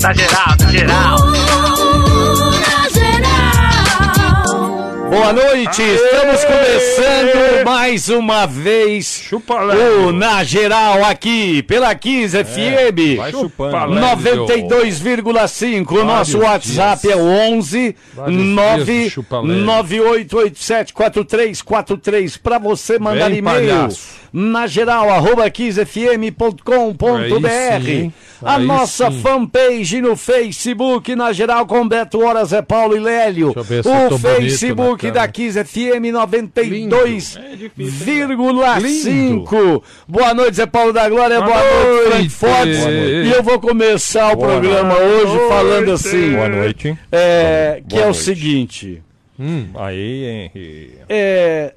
Na geral, na geral. Boa noite, estamos começando mais uma vez o Na Geral aqui pela 15 FM. Vai chupando. 92,5. O nosso WhatsApp é o 11 998874343 para você mandar e-mail palhaço. Na geral arroba 15fm.com.br. Aí sim, hein? A nossa sim. fanpage no Facebook na geral com Beto Horas Zé Paulo e Lélio. O bonito Facebook na da. 15 FM 92,5. Lindo. Boa noite, Zé Paulo da Glória. Boa, Boa noite, Frank noite. Noite. E eu vou começar o Boa programa hoje falando assim. Boa noite. É, que Boa é o noite. seguinte. Hum, aí, Henry. É,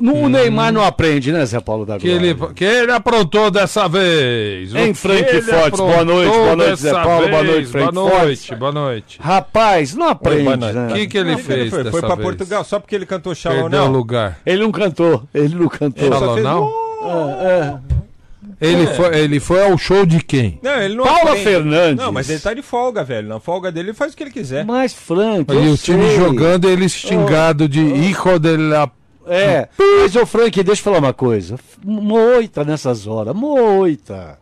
no, O Neymar não aprende, né, Zé Paulo da Que Glória? ele, que ele aprontou dessa vez. O Frank que Fortes? Boa noite, boa noite, Zé Paulo, boa vez? noite, Frank Boa Fortes. noite, boa noite. Rapaz, não aprende, boa noite. né? O que, que ele que fez foi? Foi pra vez? Portugal só porque ele cantou Shalom Perdeu o Now? lugar. Ele não cantou, ele não cantou. Ele só fez não? um- Ele, foi, ele foi ao show de quem? Não, ele não Paula aprende. Fernandes. Não, mas ele tá de folga, velho. Na folga dele ele faz o que ele quiser. Mas, Frank, E o time jogando, ele xingado de hijo de la... É, mas ô Frank, deixa eu falar uma coisa. Moita nessas horas, moita.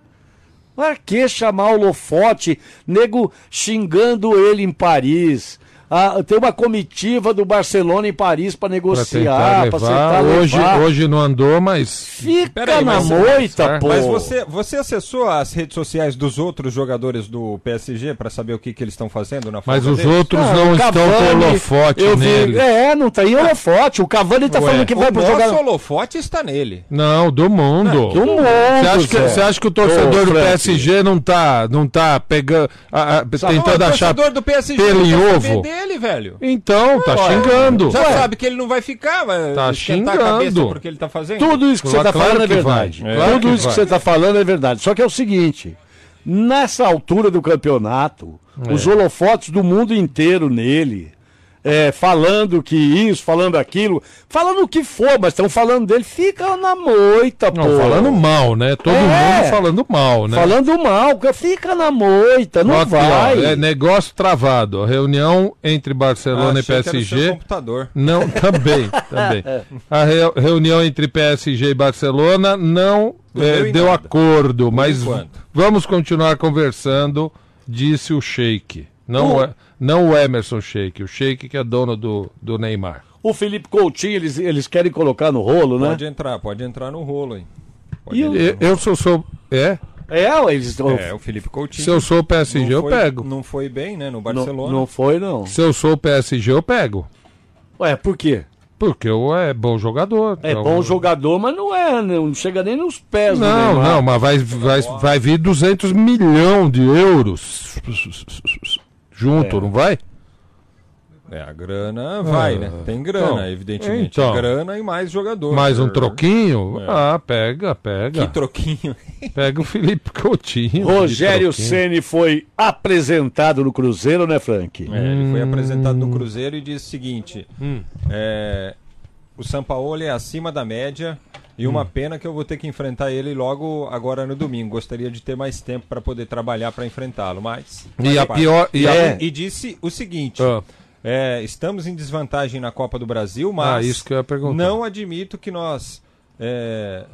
Pra que chamar o Lofote, nego xingando ele em Paris? Ah, tem uma comitiva do Barcelona em Paris pra Pra negociar, tentar pra levar. Hoje, levar. hoje não andou, mas... Fica Peraí, na mas- moita, É. pô. Mas você, você acessou as redes sociais dos outros jogadores do PSG pra saber o que, que eles estão fazendo na Mas os deles? outros Ah, não o estão Cavani, com holofote eu vi- nele. É, não tem holofote. O Cavani tá Ué, falando que vai O pro nosso jogar. holofote está nele. Não, do mundo. Do mundo, Você acha, que, você acha que o torcedor Ô, do. PSG não tá, não tá pegando, a- a- Não, tentando o achar torcedor do PSG pelo em não quer ovo? Velho. Então, tá Ué, xingando. Já sabe que ele não vai ficar, vai Tá esquentar a cabeça xingando. porque ele tá fazendo. Tudo isso que você Claro está falando é que verdade. vai. Claro Tudo que isso que vai. você está falando é verdade. Só que é o seguinte: nessa altura do campeonato, É. os holofotes do mundo inteiro nele. É, falando que isso, falando aquilo, falando o que for, mas estão falando dele, fica na moita, pô. Não, falando mal, né? Todo É. mundo falando mal, né? Falando mal, que fica na moita, não ó, vai. é negócio travado. A reunião entre Barcelona Ah, e achei que era o seu PSG. computador. Não, também, também. A re- reunião entre PSG e Barcelona não eh, deu nada. acordo, mas enquanto. vamos continuar conversando, disse o Sheik. Não, O- é- não o Emerson Sheik, o Sheik que é dono do, do Neymar. O Felipe Coutinho, eles, eles querem colocar no rolo, né? Pode entrar, pode entrar no rolo aí. E entrar. Eu, eu sou, sou. É? É, eles. É, o Felipe Coutinho. Se eu sou o PSG, eu foi, pego. Não foi bem, né, no não, Barcelona. não foi, não. Se eu sou o PSG, eu pego. Ué, por quê? Porque eu é bom jogador. É Então, bom jogador, mas não é, não chega nem nos pés Não, não, mas vai, vai, vai vir 200 milhões de euros junto, É. não vai? É, a grana vai, né? Tem grana, então, evidentemente. então. grana e mais jogador. Mais um troquinho? É. Ah, pega, pega. Que troquinho. Pega o Felipe Coutinho. Rogério. Ceni foi apresentado no Cruzeiro, né, Frank? É, ele foi Hum. apresentado no Cruzeiro e disse o seguinte: Hum. é, o Sampaoli é acima da média e Hum. uma pena que eu vou ter que enfrentar ele logo agora no domingo. Gostaria de ter mais tempo para poder trabalhar para enfrentá-lo, mas. E a pior. E a- É. E disse o seguinte: Ah, é, estamos em desvantagem na Copa do Brasil, mas Ah, isso que eu ia perguntar. não admito que nós. é,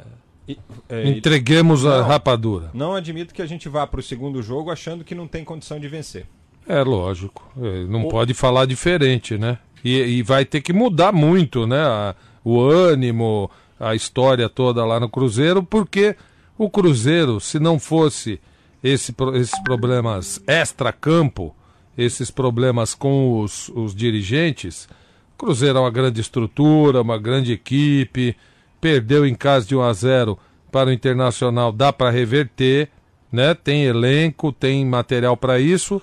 é, entreguemos a Não. rapadura. não admito que a gente vá para o segundo jogo achando que não tem condição de vencer. É lógico. É, Não pode falar diferente, né? E, e vai ter que mudar muito, né? a- o ânimo, a história toda lá no Cruzeiro, porque o Cruzeiro, se não fosse esse, esses problemas extra-campo, esses problemas com os, os dirigentes, o Cruzeiro é uma grande estrutura, uma grande equipe, perdeu em casa de 1 a 0 para o Internacional, dá para reverter, né? Tem elenco, tem material para isso.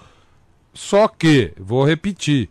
Só que, vou repetir,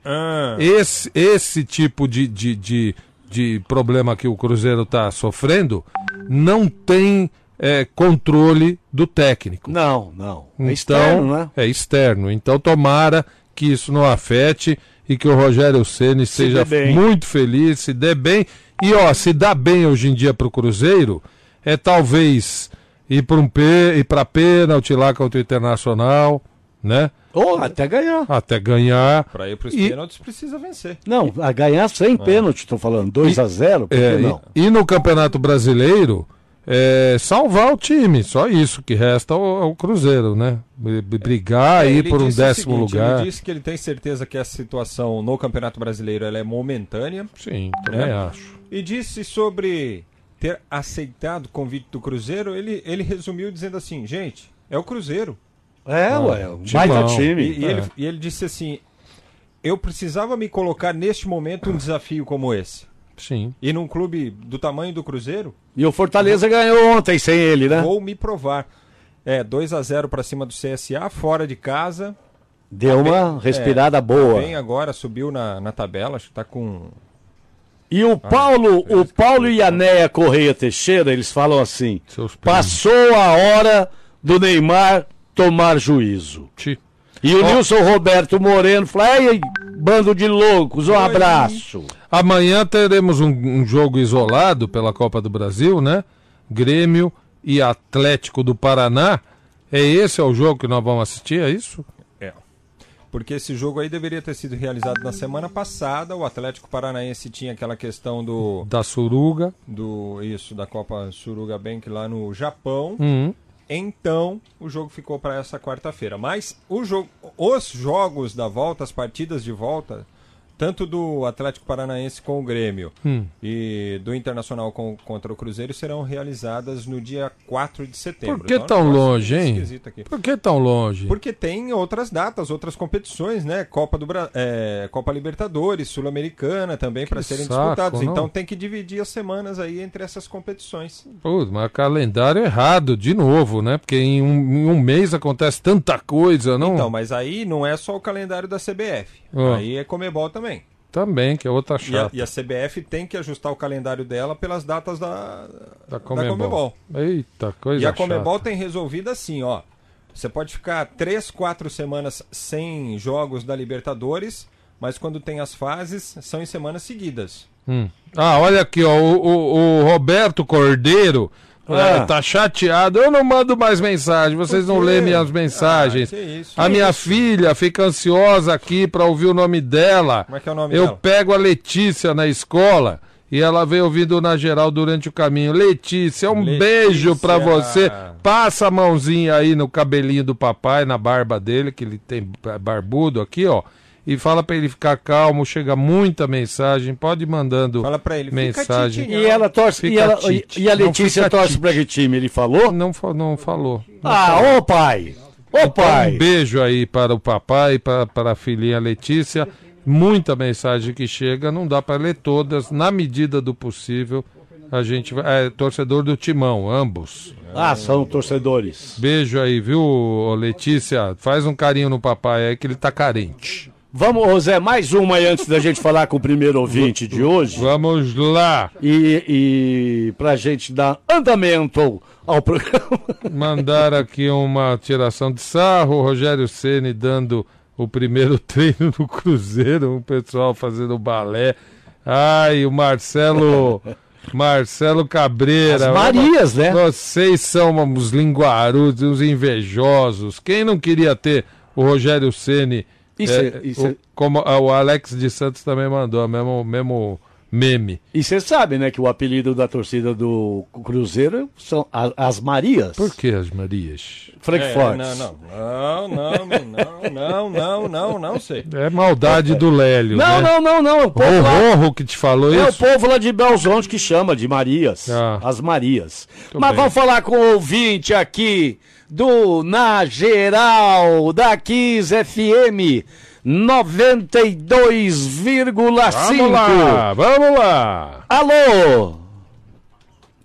esse, esse tipo de, de, de, de problema que o Cruzeiro está sofrendo não tem é, controle do técnico. Não, não. É Então, externo, né? É externo. Então tomara que isso não afete e que o Rogério Ceni seja dê bem. muito feliz, se dê bem. E ó, se dá bem hoje em dia para o Cruzeiro, é talvez ir para um P, ir para pênalti lá contra o Internacional, né? Ou até ganhar. Até ganhar. Para ir para os E- pênaltis precisa vencer. Não, a ganhar sem pênalti, estou falando. 2 a 0 por que É, não? e, e no Campeonato Brasileiro, é, salvar o time, só isso que resta ao, ao Cruzeiro, né? Brigar É, aí por um décimo seguinte, lugar. Ele disse que ele tem certeza que essa situação no Campeonato Brasileiro ela é momentânea. Sim, também É. acho. E disse sobre ter aceitado o convite do Cruzeiro, ele, ele resumiu dizendo assim, gente, é o Cruzeiro. É, ué, um timão. baita E, time. e É. ele, e ele disse assim, eu precisava me colocar neste momento um desafio como esse. Sim. E num clube do tamanho do Cruzeiro, E o Fortaleza ganhou ontem sem ele, né? vou me provar. É, 2 a 0 para cima do CSA, fora de casa. Deu uma respirada boa. Bem agora, subiu na, na tabela, acho que tá com E o Paulo, o. Paulo e a Neia Correia Teixeira, eles falam assim: passou a hora do Neymar tomar juízo. Ti. E o Nilson Roberto Moreno fala: Ei, bando de loucos, um abraço. Amanhã teremos um, um jogo isolado pela Copa do Brasil, né? Grêmio e Atlético do Paraná. É esse é o jogo que nós vamos assistir, é isso? É. Porque esse jogo aí deveria ter sido realizado na semana passada. O Atlético Paranaense tinha aquela questão do, Da Suruga. do isso da Copa Suruga Bank lá no Japão. Hum. Então, o jogo ficou para essa quarta-feira. Mas jogo, os jogos da volta, as partidas de volta, tanto do Atlético Paranaense com o Grêmio Hum. e do Internacional com- contra o Cruzeiro serão realizadas no dia 4 de setembro. Por que Então, é tão longe, hein? Por que tão longe? Porque tem outras datas, outras competições, né? Copa do Bra... é, Copa Libertadores, Sul-Americana também para serem saco, disputados. não? Então tem que dividir as semanas aí entre essas competições. Pô, mas calendário errado, de novo, né? Porque em um, em um mês acontece tanta coisa, não? Então, mas aí não é só o calendário da CBF. Ah. Aí é Comebol também. Também, que é outra E a, chata. e a CBF tem que ajustar o calendário dela pelas datas da, Da Comebol. Comebol. Eita, coisa E a chata. Comebol tem resolvido assim, ó. Você pode ficar três, quatro semanas sem jogos da Libertadores, mas quando tem as fases, são em semanas seguidas. Hum. Ah, olha aqui, ó, o, o- o Roberto Cordeiro Ah. tá chateado. Eu não mando mais mensagem, vocês não lêem minhas mensagens. Ah, que isso. a Que minha isso? filha fica ansiosa aqui pra ouvir o nome dela. Como é que é o nome Eu dela? pego a Letícia na escola e ela vem ouvindo na geral durante o caminho. Letícia, um Letícia. beijo pra você. Passa a mãozinha aí no cabelinho do papai, na barba dele, que ele tem barbudo aqui, ó. E fala pra ele ficar calmo, chega muita mensagem, pode ir mandando Fala pra ele, mensagem. E ela torce. E, ela, e, tite. e a Letícia torce pra que time? Ele falou? Não, não falou. Ah, ô pai! Ô pai! Um beijo aí para o papai, para, para a filhinha Letícia. Muita mensagem que chega, não dá para ler todas. Na medida do possível, a gente vai. É torcedor do Timão, ambos. Ah, são torcedores. Beijo aí, viu, Letícia? Faz um carinho no papai aí que ele tá carente. Vamos, José, mais uma aí antes da gente falar com o primeiro ouvinte de hoje. Vamos lá. E, e pra gente dar andamento ao programa. Mandar aqui uma tiração de sarro. O Rogério Ceni dando o primeiro treino no Cruzeiro, o pessoal fazendo balé. Ai, o Marcelo. Marcelo Cabreira. As Marias, né? Vocês são uns linguarudos, uns invejosos. Quem não queria ter o Rogério Ceni? Isso, é, isso. O, como o Alex de Santos também mandou, mesmo, mesmo meme. E você sabe, né, que o apelido da torcida do Cruzeiro são as Marias. Por que as Marias? Frank é, Não, não, não, não, não, não, não, não sei. É maldade do Lélio. Não, né? não, não, não. O povo Horror lá, que te falou é isso. É o povo lá de Belzonte que chama de Marias. Ah, as Marias. Mas bem. vamos falar com o ouvinte aqui do Na Geral da Kiss FM 92,5. Vamos lá, vamos lá. Alô?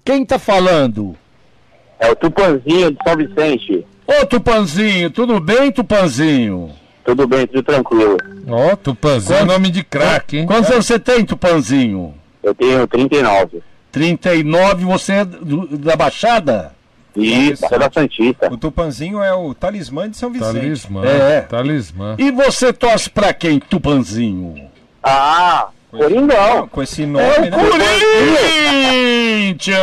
Quem tá falando? É o Tupanzinho de São Vicente. Ô Tupanzinho, tudo bem, Tupanzinho? Tudo bem, tudo tranquilo. Ó, Tupanzinho, é nome de craque, hein? Quantos anos você tem, Tupanzinho? Eu tenho 39. 39, você é do- da Baixada? Isso, é da Santista. O Tupanzinho é o talismã de São Vicente. Talismã, É. talismã. E você torce pra quem, Tupanzinho? Ah, Coringão. Com esse nome, É o né? Corinthians!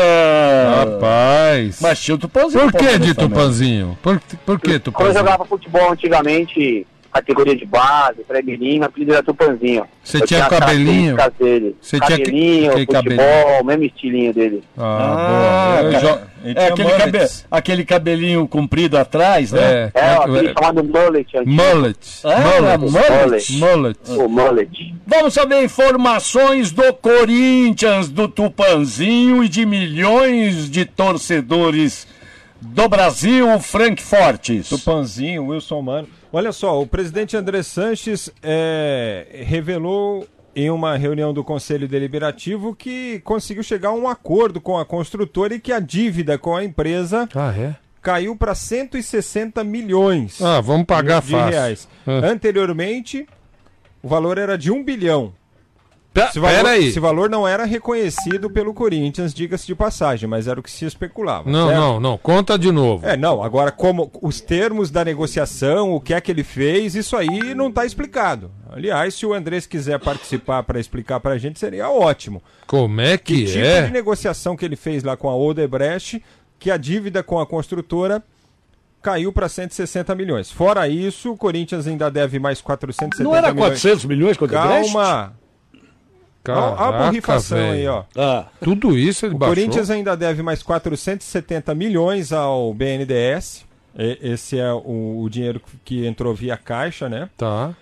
Rapaz. Mas tinha o Tupanzinho. Por que de. Tupanzinho? Por, por que Quando eu Tupanzinho? jogava futebol antigamente, categoria de base, pré-mirim, apelido era Tupanzinho. Você tinha as cabelinho? Dele. Você tinha que- cabelinho, futebol, cabelinho? mesmo estilinho dele. Ah, Ah, boa. Jo- É tinha aquele, cabe... aquele cabelinho comprido atrás, né? É, É, é, aquele é, chamado mullet antigo. mullet. Ah, mullet. mullet. Mullet. O mullet. Vamos saber informações do Corinthians, do Tupanzinho e de milhões de torcedores do Brasil, Frank Fortes. Tupanzinho, Wilson Mano. Olha só, o presidente André Sanches é, revelou em uma reunião do Conselho Deliberativo que conseguiu chegar a um acordo com a construtora e que a dívida com a empresa Ah, é? caiu para 160 milhões Ah, vamos pagar de fácil. reais. Ah. Anteriormente, o valor era de um bilhão. Esse valor, Pera aí. esse valor não era reconhecido pelo Corinthians, diga-se de passagem, mas era o que se especulava. Não, certo? não, não. Conta de novo. É, não, agora como os termos da negociação, o que é que ele fez, isso aí não está explicado. Aliás, se o Andrés quiser participar para explicar para a gente, seria ótimo. Como é que, Que tipo é? de negociação que ele fez lá com a Odebrecht, que a dívida com a construtora caiu para 160 milhões. Fora isso, o Corinthians ainda deve mais 470 Não era milhões. 400 milhões quando Calma! Olha a Caraca, borrifação aí, velho. ó. Ah, Tudo isso ele O baixou? Corinthians ainda deve mais 470 milhões ao BNDES. E- Esse é o, o dinheiro que entrou via caixa, né? Tá.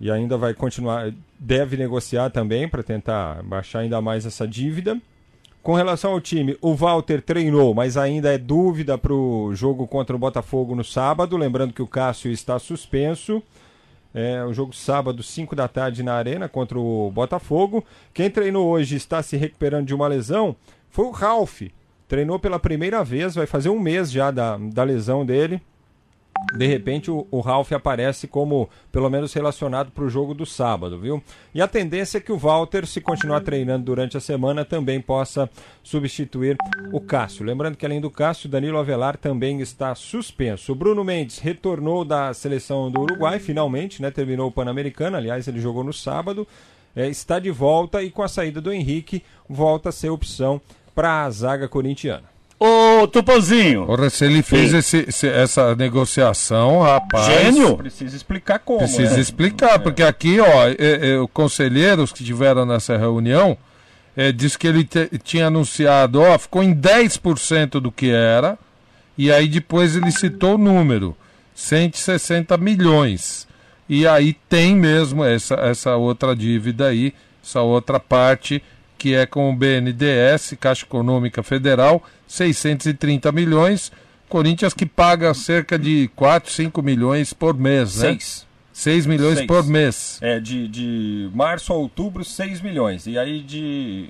E ainda vai continuar, deve negociar também para tentar baixar ainda mais essa dívida. Com relação ao time, o Walter treinou, mas ainda é dúvida para o jogo contra o Botafogo no sábado. Lembrando que o Cássio está suspenso. É o jogo sábado, 5 da tarde na Arena contra o Botafogo. Quem treinou hoje está se recuperando de uma lesão foi o Ralph. Treinou pela primeira vez, vai fazer um mês já da, da lesão dele. De repente o, o Ralph aparece como, pelo menos, relacionado para o jogo do sábado, viu? E a tendência é que o Walter, se continuar treinando durante a semana, também possa substituir o Cássio. Lembrando que além do Cássio, Danilo Avelar também está suspenso. O Bruno Mendes retornou da seleção do Uruguai, finalmente, né? Terminou o Pan-Americano, aliás, ele jogou no sábado. É, está de volta e com a saída do Henrique, volta a ser opção para a zaga corintiana. Ô, Tupanzinho, Porra, se ele fez esse- esse- essa negociação, rapaz. Gênio. Precisa explicar como. Precisa né? explicar, porque aqui, ó, é, é, os conselheiros que tiveram nessa reunião é, disse que ele te- tinha anunciado, ó, ficou em 10% do que era, e aí depois ele citou o número, 160 milhões. E aí tem mesmo essa, essa outra dívida aí, essa outra parte que é com o BNDES, Caixa Econômica Federal, 630 milhões. Corinthians que paga cerca de 4, 5 milhões por mês, né? Seis. 6 milhões Seis. por mês. É, de, de março a outubro, 6 milhões. E aí de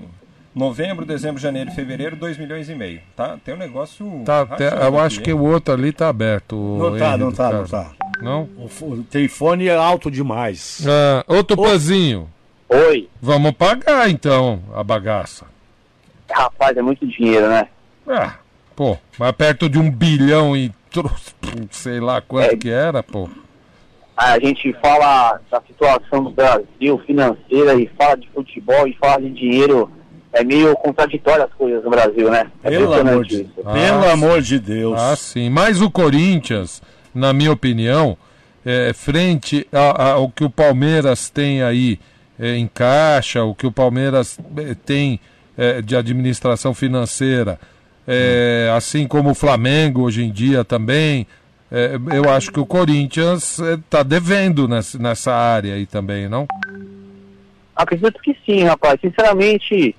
novembro, dezembro, janeiro e fevereiro, 2 milhões e meio. Tá? Tem um negócio. Tá, até- rateado eu aqui, acho que hein? o outro ali tá aberto. o não tá, não tá, não tá. Não? O, f- o telefone é alto demais. Ah, ô Tupanzinho, Oi. vamos pagar então a bagaça. Rapaz, é muito dinheiro, né? Ah, pô, mas perto de um bilhão e sei lá quanto É. que era, pô. A gente fala da situação do Brasil financeira e fala de futebol e fala de dinheiro. É meio contraditório as coisas no Brasil, né? É Pelo amor de, isso. pelo Ah, amor de Deus. Ah, sim. Mas o Corinthians, na minha opinião, é, frente ao que o Palmeiras tem aí é, o que o Palmeiras é, tem é, de administração financeira, é, assim como o Flamengo hoje em dia também, é, eu acho que o Corinthians está devendo nessa, nessa área aí também, não? Acredito que sim, rapaz. Sinceramente,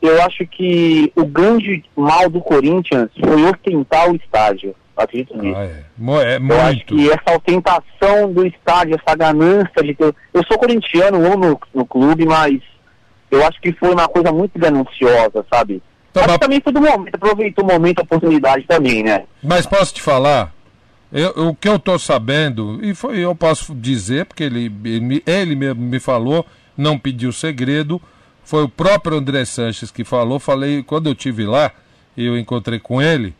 eu acho que o grande mal do Corinthians foi ostentar o estádio. Acredito nisso. Ah, é. Mo- é Eu acho muito. que essa ostentação do estádio, essa ganância de ter. Eu sou corintiano, amo no, no clube, mas eu acho que foi uma coisa muito gananciosa, sabe? Tá, mas- que também foi do momento, aproveitou o momento, a oportunidade também, né? Mas posso te falar? Eu- o que eu estou sabendo, e foi, eu posso dizer, porque ele, ele, ele mesmo me falou, não pediu segredo, foi o próprio André Sanches que falou. Falei, quando eu tive lá, eu encontrei com ele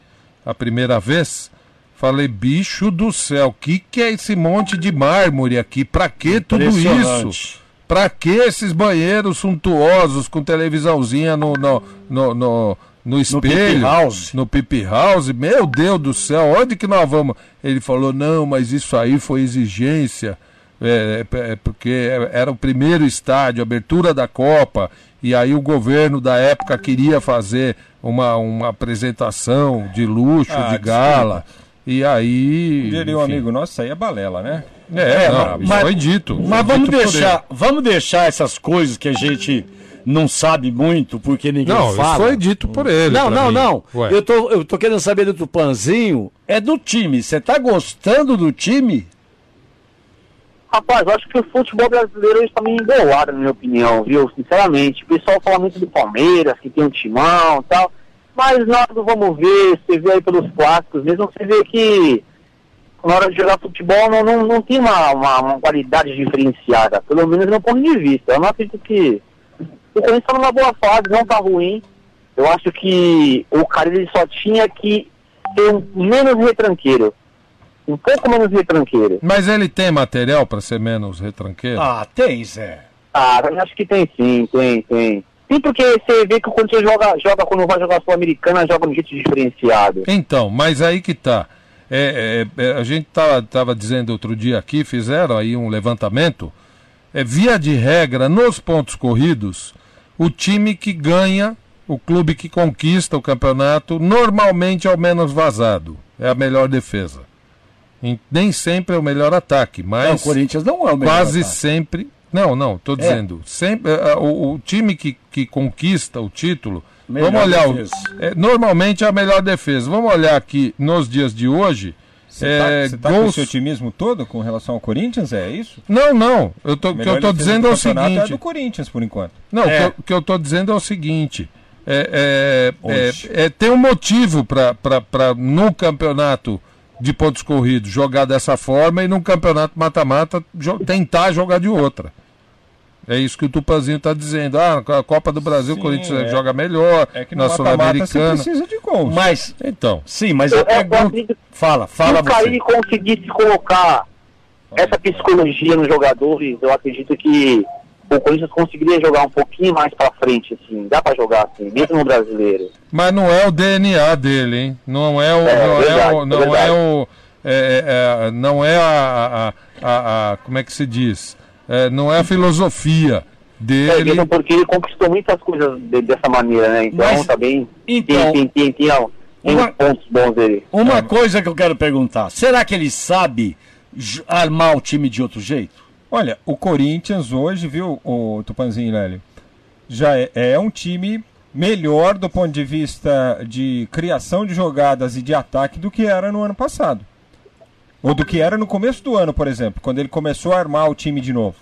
a primeira vez. Falei, bicho do céu, que que é esse monte de mármore aqui? Pra que tudo isso? Pra que esses banheiros suntuosos com televisãozinha no, no, no, no, no espelho? Pipi House. No Pipi House. Meu Deus do céu, onde que nós vamos? Ele falou, não, mas isso aí foi exigência. É, é, é porque era o primeiro estádio, abertura da Copa, e aí o governo da época queria fazer uma, uma apresentação de luxo, Ah, de gala. E aí. Diria um amigo nosso, isso aí é balela, né? É, É, não, mas- foi dito. Mas Foi vamos dito deixar, vamos deixar essas coisas que a gente não sabe muito, porque ninguém. Não, fala. isso foi dito por ele. Não, não, mim. não. Ué. Eu tô, eu tô querendo saber do Tupanzinho. É do time. Você tá gostando do time? Rapaz, eu acho que o futebol brasileiro está meio embolado, na minha opinião, viu? Sinceramente. O pessoal fala muito do Palmeiras, que tem um timão e tal. Mas nós não vamos ver, você vê aí pelos clássicos mesmo, você vê que na hora de jogar futebol não, não, não tem uma, uma, uma qualidade diferenciada, pelo menos no ponto de vista. Eu não acredito que o Corinthians está numa boa fase, não está ruim. Eu acho que o cara ele só tinha que ser um menos retranqueiro. Um pouco menos retranqueiro. Mas ele tem material para ser menos retranqueiro? Ah, tem, Zé. Ah, acho que tem sim, tem, tem. Sim, porque você vê que o Corinthians joga, joga quando vai jogar a Sul-Americana, joga de um jeito diferenciado. Então, mas aí que tá. É, é, é, a gente tava, tava dizendo outro dia aqui, fizeram aí um levantamento. É, via de regra, nos pontos corridos, o time que ganha, o clube que conquista o campeonato, normalmente é o menos vazado. É a melhor defesa. Nem sempre é o melhor ataque, Não, mas o Corinthians não é o melhor quase ataque. sempre. Não, não, estou dizendo. Sempre, é, é, o, o time que, que conquista o título. Melhor vamos olhar. o- é, normalmente é a melhor defesa. Vamos olhar aqui nos dias de hoje. Você é, tá, tá com gols- esse otimismo todo com relação ao Corinthians? É isso? Não, não. Eu tô, o que eu estou dizendo do é o campeonato seguinte. É do Corinthians, por enquanto. Não, É. o que eu- o que eu estou dizendo é o seguinte: é, é, é, é, tem um motivo para no campeonato de pontos corridos jogar dessa forma e no campeonato mata-mata jo- tentar jogar de outra. É isso que o Tupanzinho está dizendo. Ah, a Copa do Brasil Sim, o Corinthians é. joga melhor, É que na Sul-Americana. precisa de gols. Mas, Então, sim, mas Eu- eu pergunta... acredito Fala, Se fala o você. conseguisse colocar essa psicologia nos jogadores, eu acredito que o Corinthians conseguiria jogar um pouquinho mais pra frente, assim. Dá pra jogar assim, mesmo no brasileiro. mas não é o DNA dele, hein? Não é o. É, não verdade, é o. Não é o. é, é, é, não é a, a, a- a- Como é que se diz? É, não é a filosofia É, dele. mesmo porque ele conquistou muitas coisas de- dessa maneira, né? Então Mas- tá bem. então- tem, tem, tem, tem, ó, tem Uma- pontos bons dele. Uma coisa que eu quero perguntar. Será que ele sabe armar o time de outro jeito? Olha, o Corinthians hoje, viu, o Tupanzinho Lélio, já é, é um time melhor do ponto de vista de criação de jogadas e de ataque do que era no ano passado. Ou do que era no começo do ano, por exemplo, quando ele começou a armar o time de novo.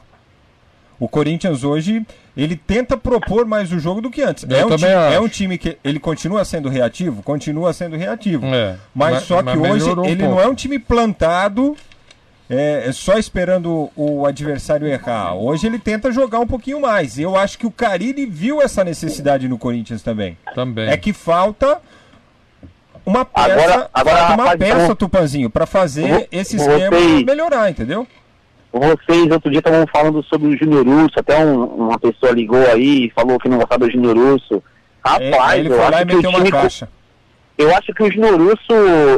O Corinthians hoje, ele tenta propor mais o jogo do que antes. Eu É um, time, é um time que ele continua sendo reativo? Continua sendo reativo. É, Mas, mas- só que mas hoje um ele pouco. não é um time plantado é, é só esperando o adversário errar. Hoje ele tenta jogar um pouquinho mais. Eu acho que o Carilli viu essa necessidade no Corinthians também. Também. É que falta uma peça, Agora- agora, falta uma rapaz, peça, então- Tupanzinho, para fazer Vo- esse vocês- esquema melhorar, entendeu? Vocês outro dia estavam falando sobre o Júnior Urso, até um- uma pessoa ligou aí e falou que não gostava do Júnior Urso. É, Rapaz, aí ele eu foi lá e acho que o meteu uma time caixa. Eu acho que o Júnior Urso,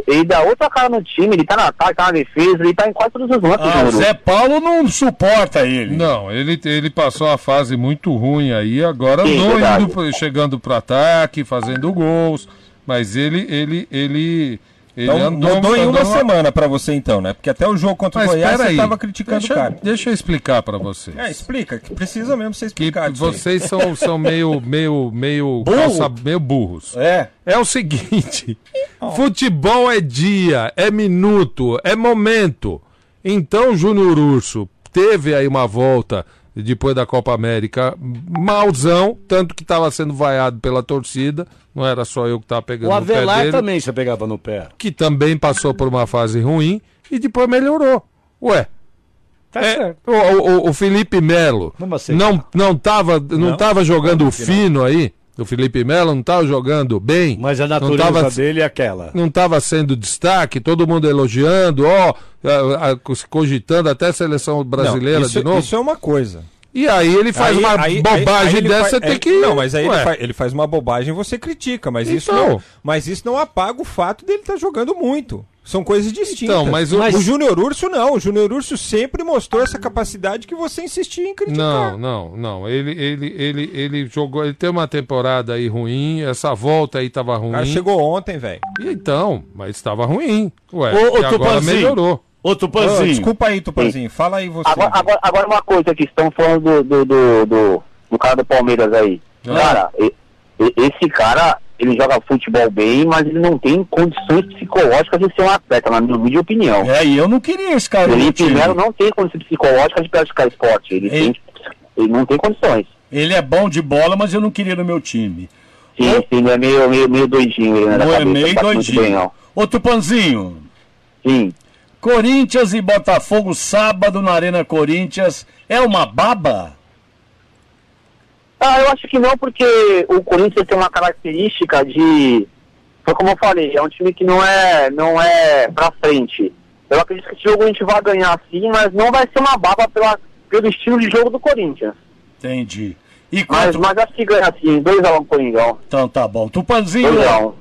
ele dá outra cara no time, ele tá no ataque, tá na defesa, ele tá em quase todos os lances, Ah, o Zé. Paulo não suporta ele. Não, ele, ele passou uma fase muito ruim aí, agora Sim, andou verdade. indo, pro- chegando pro ataque, fazendo gols, mas ele, ele, ele, ele Então, andou, mudou em uma andou semana pra você então, né? Porque até o jogo contra o Mas Goiás você peraí, tava criticando deixa, o cara. deixa eu explicar pra vocês. É, explica, que precisa mesmo você que explicar aí. vocês são, são meio, meio, meio, Burro? calça- meio burros. É. É o seguinte: futebol é dia, é minuto, é momento. Então, Júnior Urso teve aí uma volta depois da Copa América malzão, tanto que estava sendo vaiado pela torcida. Não era só eu que estava pegando O no pé Avelar dele, também você pegava no pé. que também passou por uma fase ruim e depois melhorou. Ué, Tá é, certo. o, o- o Felipe Melo aceitar. não não tava não tava jogando fino aí. O Felipe Melo não tava jogando bem. Mas a natureza tava, dele é aquela. não estava sendo destaque, todo mundo elogiando, ó, a- cogitando até a seleção brasileira Não, isso, de novo. isso é uma coisa. E aí ele faz Aí- uma aí- bobagem aí- dessa, você tem é, que. Não, mas aí ele ele faz uma bobagem e você critica. Mas, isso Então. não, mas isso não apaga o fato dele estar jogando muito. São coisas distintas. Então, mas o- o Júnior Urso não. O Júnior Urso sempre mostrou essa capacidade que você insistia em criticar. Não, não, não. Ele, ele, ele, ele jogou. Ele tem uma temporada aí ruim. Essa volta aí tava ruim. O cara chegou ontem, velho. E Então, mas estava ruim. Ué, Ô, ô, agora melhorou. Ô, Tupanzinho. desculpa aí, Tupanzinho. Fala aí você. Agora, agora, agora uma coisa que estão falando do, do, do, do, do cara do Palmeiras aí. Ah. Cara, esse cara, ele joga futebol bem, mas ele não tem condições psicológicas de ser um atleta, na minha opinião. É, e eu não queria esse cara Ele primeiro não tem condições psicológicas de praticar esporte. Ele, Ei. tem, ele não tem condições. Ele é bom de bola, mas eu não queria no meu time. Sim, sim, ele é meio, meio, meio doidinho ele, né? Não é cabeça, meio tá bem, doidinho. não. Ô, Tupanzinho. Sim. Corinthians e Botafogo sábado na Arena Corinthians é uma baba? Ah, eu acho que não, porque o Corinthians tem uma característica de. Foi como eu falei, é um time que não é, não é pra frente. Eu acredito que esse jogo a gente vai ganhar sim, mas não vai ser uma baba pela, pelo estilo de jogo do Corinthians. Entendi. E Mas, quanto... mas acho que ganha sim, 2x1 um, Coringão. Então tá bom. Tupanzinho, 2x1.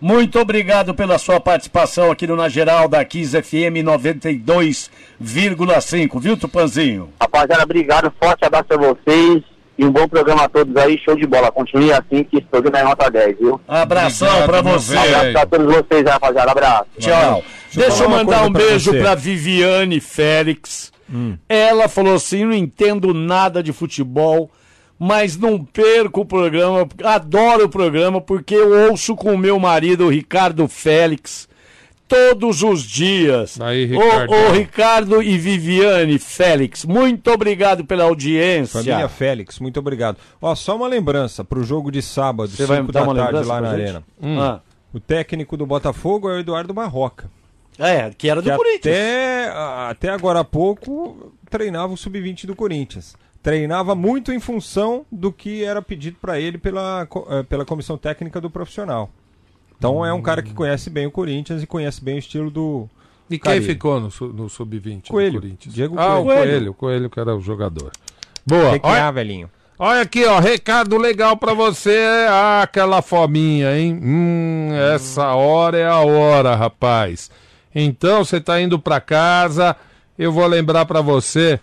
Muito obrigado pela sua participação aqui no Na Geral da Kiss FM 92,5, viu, Tupanzinho? Rapaziada, obrigado, forte abraço a vocês e um bom programa a todos aí, show de bola. Continue assim que esse programa é nota 10, viu? Abração meu você. Abraço pra todos vocês rapaziada. Abraço. Tchau. Deixa eu Deixa eu mandar um pra beijo pra Viviane Félix. Hum. Ela falou assim: não entendo nada de futebol, mas não perco o programa, adoro o programa, porque eu ouço com o meu marido, o Ricardo Félix, todos os dias. Aí, Ricardo. ô, Ricardo e Viviane Félix, muito obrigado pela audiência. Família Félix, muito obrigado. Ó, só uma lembrança pro jogo de sábado, Você vai 5 dar da tarde lá na gente? Arena. Ah, O técnico do Botafogo é o Eduardo Barroca. é, que era do que Corinthians. até, até agora há pouco treinava o sub-20 do Corinthians. Treinava muito em função do que era pedido para ele pela, eh, pela comissão técnica do profissional. Então é um cara que conhece bem o Corinthians e conhece bem o estilo do E quem Carilho. ficou no, no sub-20 do Coelho. Corinthians? Diego ah, o Coelho. Coelho. O Coelho que era o jogador. Boa. Tem que Olha, velhinho. olha aqui, ó. Recado legal pra você. Ah, aquela fominha, hein? Hum, essa hora é a hora, rapaz. Então, você tá indo pra casa. Eu vou lembrar pra você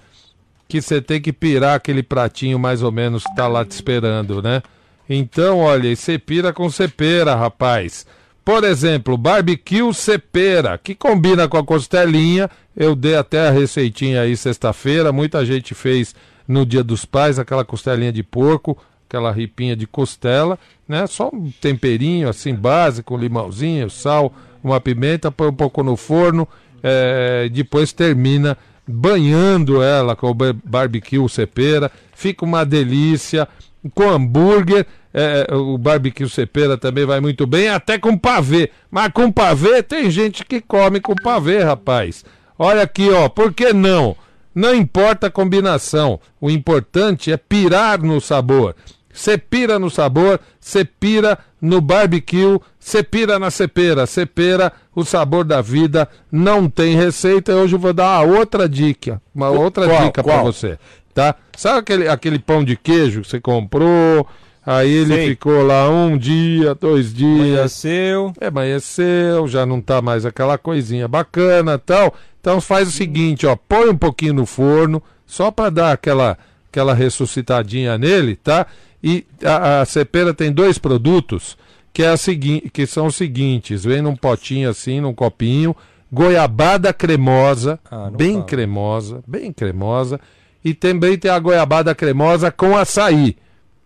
que você tem que pirar aquele pratinho mais ou menos que tá lá te esperando, né? Então, olha, você pira com cepera, rapaz. Por exemplo, barbecue cepera, que combina com a costelinha. Eu dei até a receitinha aí sexta-feira. Muita gente fez no Dia dos Pais aquela costelinha de porco, aquela ripinha de costela, né? Só um temperinho assim básico, um limãozinho, sal, uma pimenta, põe um pouco no forno, eh, depois termina banhando ela com o ba- barbecue cepera, fica uma delícia. Com hambúrguer, eh, o barbecue cepera também vai muito bem, até com pavê. Mas com pavê tem gente que come com pavê, rapaz. Olha aqui, ó, por que não? Não importa a combinação, o importante é pirar no sabor. Você pira no sabor, você pira no barbecue, você pira na cepera. Cepera, o sabor da vida, não tem receita. Hoje eu vou dar uma outra dica, uma outra Qual? dica para você, tá? Sabe aquele, aquele pão de queijo que você comprou, aí ele Sei. ficou lá um dia, dois dias, Amanheceu. é, amanheceu, já não tá mais aquela coisinha bacana tal. Então faz o seguinte, ó, põe um pouquinho no forno, só para dar aquela, aquela ressuscitadinha nele, tá? E a, a cepera tem dois produtos que, é a segui que são os seguintes: vem num potinho assim, num copinho, goiabada cremosa, Ah, bem fala. cremosa, bem cremosa, e também tem a goiabada cremosa com açaí.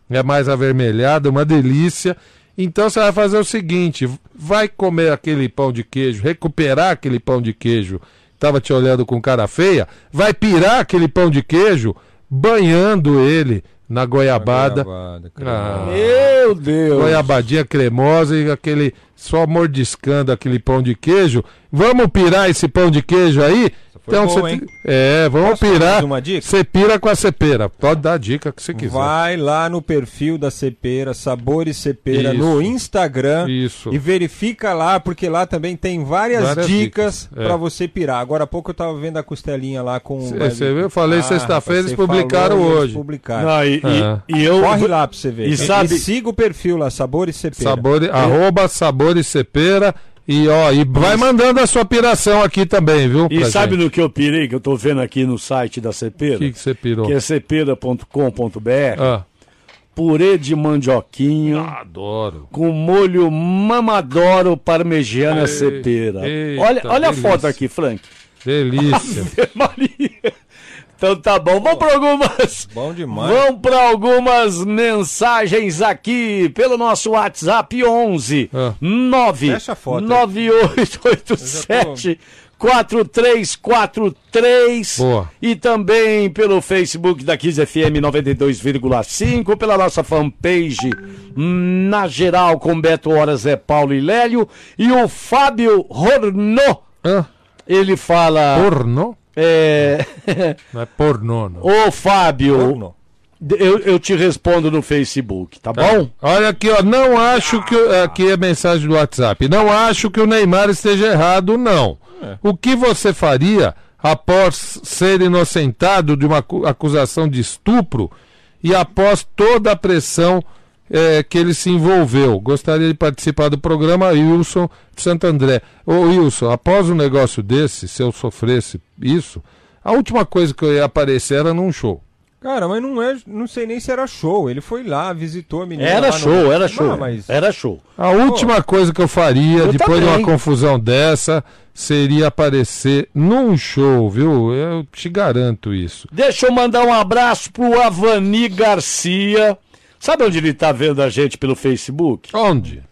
É mais avermelhada, uma delícia. Então você vai fazer o seguinte: vai comer aquele pão de queijo, recuperar aquele pão de queijo, estava te olhando com cara feia, vai pirar aquele pão de queijo, banhando ele na goiabada. Goiabada, Ah. Meu Deus. Goiabadinha cremosa e aquele só mordiscando aquele pão de queijo. Vamos pirar esse pão de queijo aí Então bom, você. hein? É, vamos Posso pirar. uma dica? Você pira com a cepera. Pode dar a dica que você quiser. Vai lá no perfil da Cepera, Sabores Cepera, Isso. no Instagram. Isso. E verifica lá, porque lá também tem várias, Várias dicas dicas, é. pra você pirar. Agora há pouco eu tava vendo a costelinha lá com. Cê- cê viu? Eu falei sexta-feira, rapaz, eles você publicaram falou e hoje. Publicaram. Não, e, É. e- e eu. Corre lá pra você ver. E sabe- siga o perfil lá, Sabores Cepera. Sabor, arroba sabores cepera. E ó, e vai mandando a sua piração aqui também, viu? E sabe gente. no que eu pirei, que eu tô vendo aqui no site da Cepera? O que que você pirou? Que é cepera.com.br. Ah, Purê de mandioquinha. adoro. Com molho mamadoro parmegiana Ei, cepera. eita, olha olha a foto aqui, Frank. Delícia. Maria. Então tá bom, vamos para algumas. Bom demais. Vamos para algumas mensagens aqui pelo nosso WhatsApp 11 Ah. 9 Fecha a foto aí. 9887 4343 Boa. e também pelo Facebook da Kiss FM 92,5, pela nossa fanpage na geral com Beto Horas é Paulo e Lélio e o Fábio Hornô, Ah, ele fala pornô? É, Não é pornô, não. Ô Fábio, Porno. eu, eu te respondo no Facebook, tá bom? Olha aqui, ó. Não acho que. Aqui é a mensagem do WhatsApp. Não acho que o Neymar esteja errado, não. O que você faria após ser inocentado de uma acu- acusação de estupro e após toda a pressão eh, que ele se envolveu? Gostaria de participar do programa Wilson de Santo André. Ô Wilson, após um negócio desse, se eu sofresse isso, a última coisa que eu ia aparecer era num show. Cara, mas não é. Não sei nem se era show. Ele foi lá, visitou a menina. Era lá no- show, era show. Ah, mas... Era show. A última coisa que eu faria Eu depois de também. uma confusão dessa seria aparecer num show, viu? Eu te garanto isso. Deixa eu mandar um abraço pro Avani Garcia. Sabe onde ele tá vendo a gente pelo Facebook? Onde?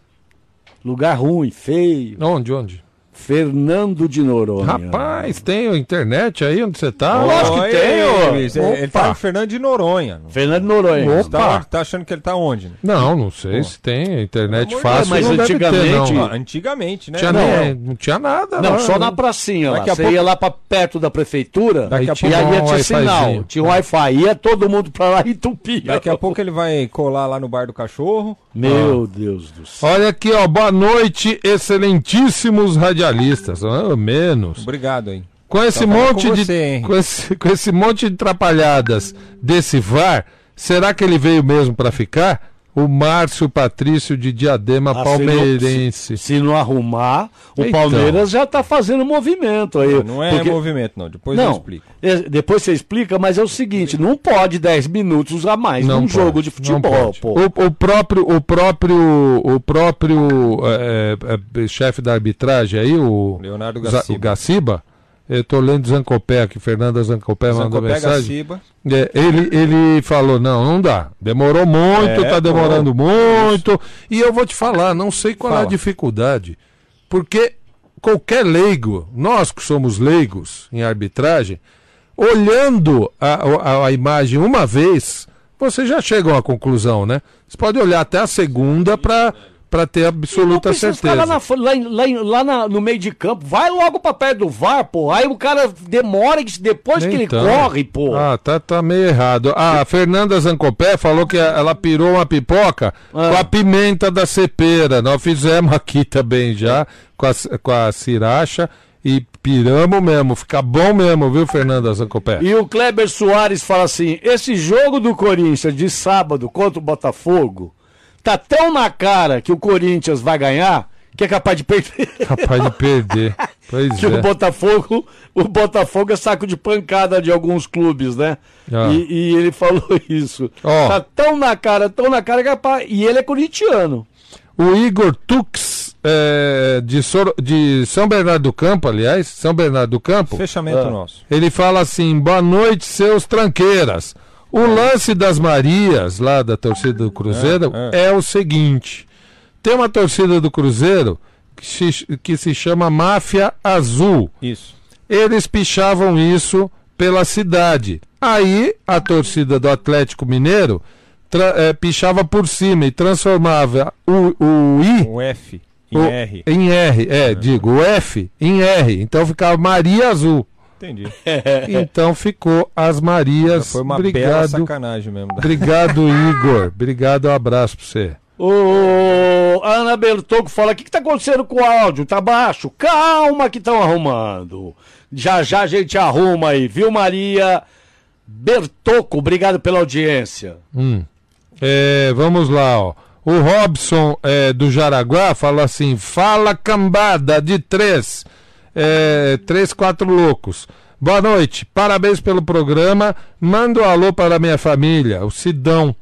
Lugar ruim, feio. Onde, onde? Fernando de Noronha. Rapaz, tem internet aí onde você tá? Lógico que Oi, tem, ô. Ele, tá Fernando de Noronha. Fernando de Noronha. Opa. Tá, tá achando que ele tá onde? Né? Não, não sei se tem. Internet fácil, mas não deve ter, antigamente- não. Ah, antigamente, né? Tinha Não. nem- não tinha nada. Não, lá, só né? na pracinha lá. Daqui a Você pouco- ia lá pra perto da prefeitura Daqui a e pouco- ali um tinha sinal. Tinha um Wi-Fi. Ia todo mundo pra lá e entupia. Daqui a pouco ele vai colar lá no bar do cachorro. Meu Deus do céu. Olha aqui, ó. Boa noite, excelentíssimos radialistas. Ah, menos. Obrigado, hein? Com esse monte com de você, hein? com esse, com esse monte de atrapalhadas desse VAR, será que ele veio mesmo para ficar? O Márcio Patrício de Diadema Ah, Palmeirense. Se não arrumar, o Então. Palmeiras já tá fazendo movimento aí. Não é Porque- movimento, não. Depois eu Não, explico. é, depois você explica, mas é o seguinte, não pode 10 minutos a mais num pode, jogo de não futebol, pode. pô. O, o próprio o próprio o próprio é, é, chefe da arbitragem aí, o Leonardo Gaciba. o Gaciba, eu tô lendo Zancopé aqui, Fernanda Zancopé mandou Zancopé mensagem. É, ele, ele falou, não, não dá. Demorou muito, É, tá demorando pô. muito. E eu vou te falar, não sei qual é a Fala. dificuldade. Porque qualquer leigo, nós que somos leigos em arbitragem, olhando a, a, a imagem uma vez, você já chega a uma conclusão, né? Você pode olhar até a segunda para para ter absoluta certeza. lá, na lá, lá na- no meio de campo. Vai logo pra perto do VAR, pô. Aí o cara demora depois que ele Então. corre, pô. Ah, tá, tá meio errado. Ah, a Fernanda Zancopé falou que ela pirou uma pipoca Ah. com a pimenta da cepera. Nós fizemos aqui também já, com a, com a siracha. E piramos mesmo. Fica bom mesmo, viu, Fernanda Zancopé? E o Kleber Soares fala assim: esse jogo do Corinthians de sábado contra o Botafogo tá tão na cara que o Corinthians vai ganhar que é capaz de perder. Capaz de perder. Pois que o é. Botafogo, o Botafogo é saco de pancada de alguns clubes, né? Ah. E, e ele falou isso. Ó. Tá tão na cara, tão na cara que é capaz. E ele é corintiano. O Igor Tux, é, de, Sor- de São Bernardo do Campo, aliás, São Bernardo do Campo, Fechamento Ah. nosso. Ele fala assim: boa noite, seus tranqueiras. O lance das Marias, lá da torcida do Cruzeiro, É, é, o seguinte: tem uma torcida do Cruzeiro que se, que se chama Máfia Azul. Isso. Eles pichavam isso pela cidade. Aí a torcida do Atlético Mineiro eh, pichava por cima e transformava o, o I O F em o- R. Em R, é, digo, o F em R. Então ficava Maria Azul. Entendi. Então ficou as Marias. Foi uma bela Obrigado. sacanagem mesmo. Obrigado, Igor. Obrigado, um abraço pra você. O a Ana Bertoco fala: o que, que tá acontecendo com o áudio? Tá baixo? Calma que estão arrumando. Já já a gente arruma aí, viu, Maria? Bertoco, obrigado pela audiência. Hum. É, vamos lá, ó. O Robson é, do Jaraguá fala assim: fala cambada de três. É, três, quatro loucos. Boa noite, parabéns pelo programa. Manda um alô para minha família, o Sidão.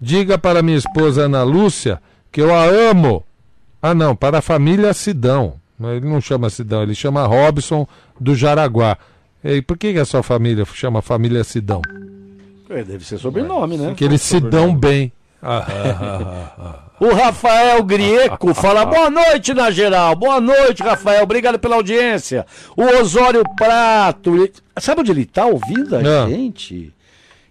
Diga para minha esposa Ana Lúcia que eu a amo. Ah, não, para a família Sidão. Ele não chama Sidão, ele chama Robson do Jaraguá. E por que, que a sua família chama família Sidão? É, deve ser sobrenome, né? Que eles se dão bem. O Rafael Grieco fala boa noite na geral. Boa noite, Rafael. Obrigado pela audiência. O Osório Prato. ele- Sabe onde ele tá ouvindo a Não. gente?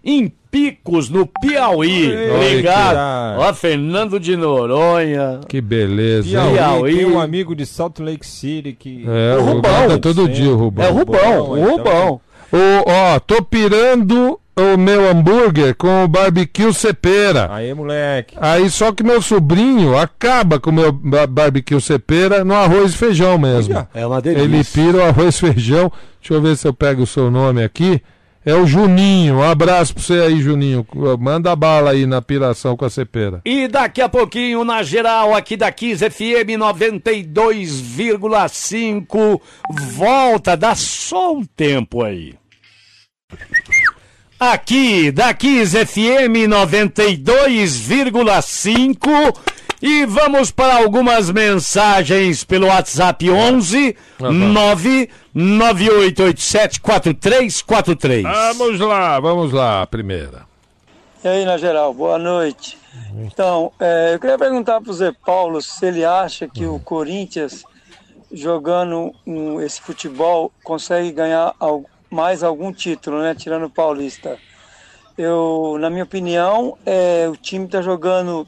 Em Picos, no Piauí. Obrigado. Ó, Fernando de Noronha. Que beleza. Piauí, Piauí. tem um amigo de Salt Lake City que... É, O Rubão. Rubão. todo dia o Rubão. É o Rubão, Rubão, o então. Rubão. O, ó, tô pirando o meu hambúrguer com o barbecue cepera. Aê, moleque. Aí só que meu sobrinho acaba com o meu ba- barbecue cepera no arroz e feijão mesmo. Olha. É uma Ele delícia. pira o arroz e feijão. Deixa eu ver se eu pego o seu nome aqui. É o Juninho. Um abraço pra você aí, Juninho. Manda bala aí na piração com a cepera. E daqui a pouquinho, na geral, aqui da Kiss FM 92,5. Volta, dá só um tempo aí. Aqui da Kiss FM 92,5. E vamos para algumas mensagens pelo WhatsApp 11 998874343. Vamos lá, vamos lá, a primeira. E aí, na geral, boa noite. Então, é, eu queria perguntar para o Zé Paulo se ele acha que o Corinthians, jogando um- esse futebol, consegue ganhar mais algum título, né? Tirando o Paulista. Eu, na minha opinião, é, o time está jogando.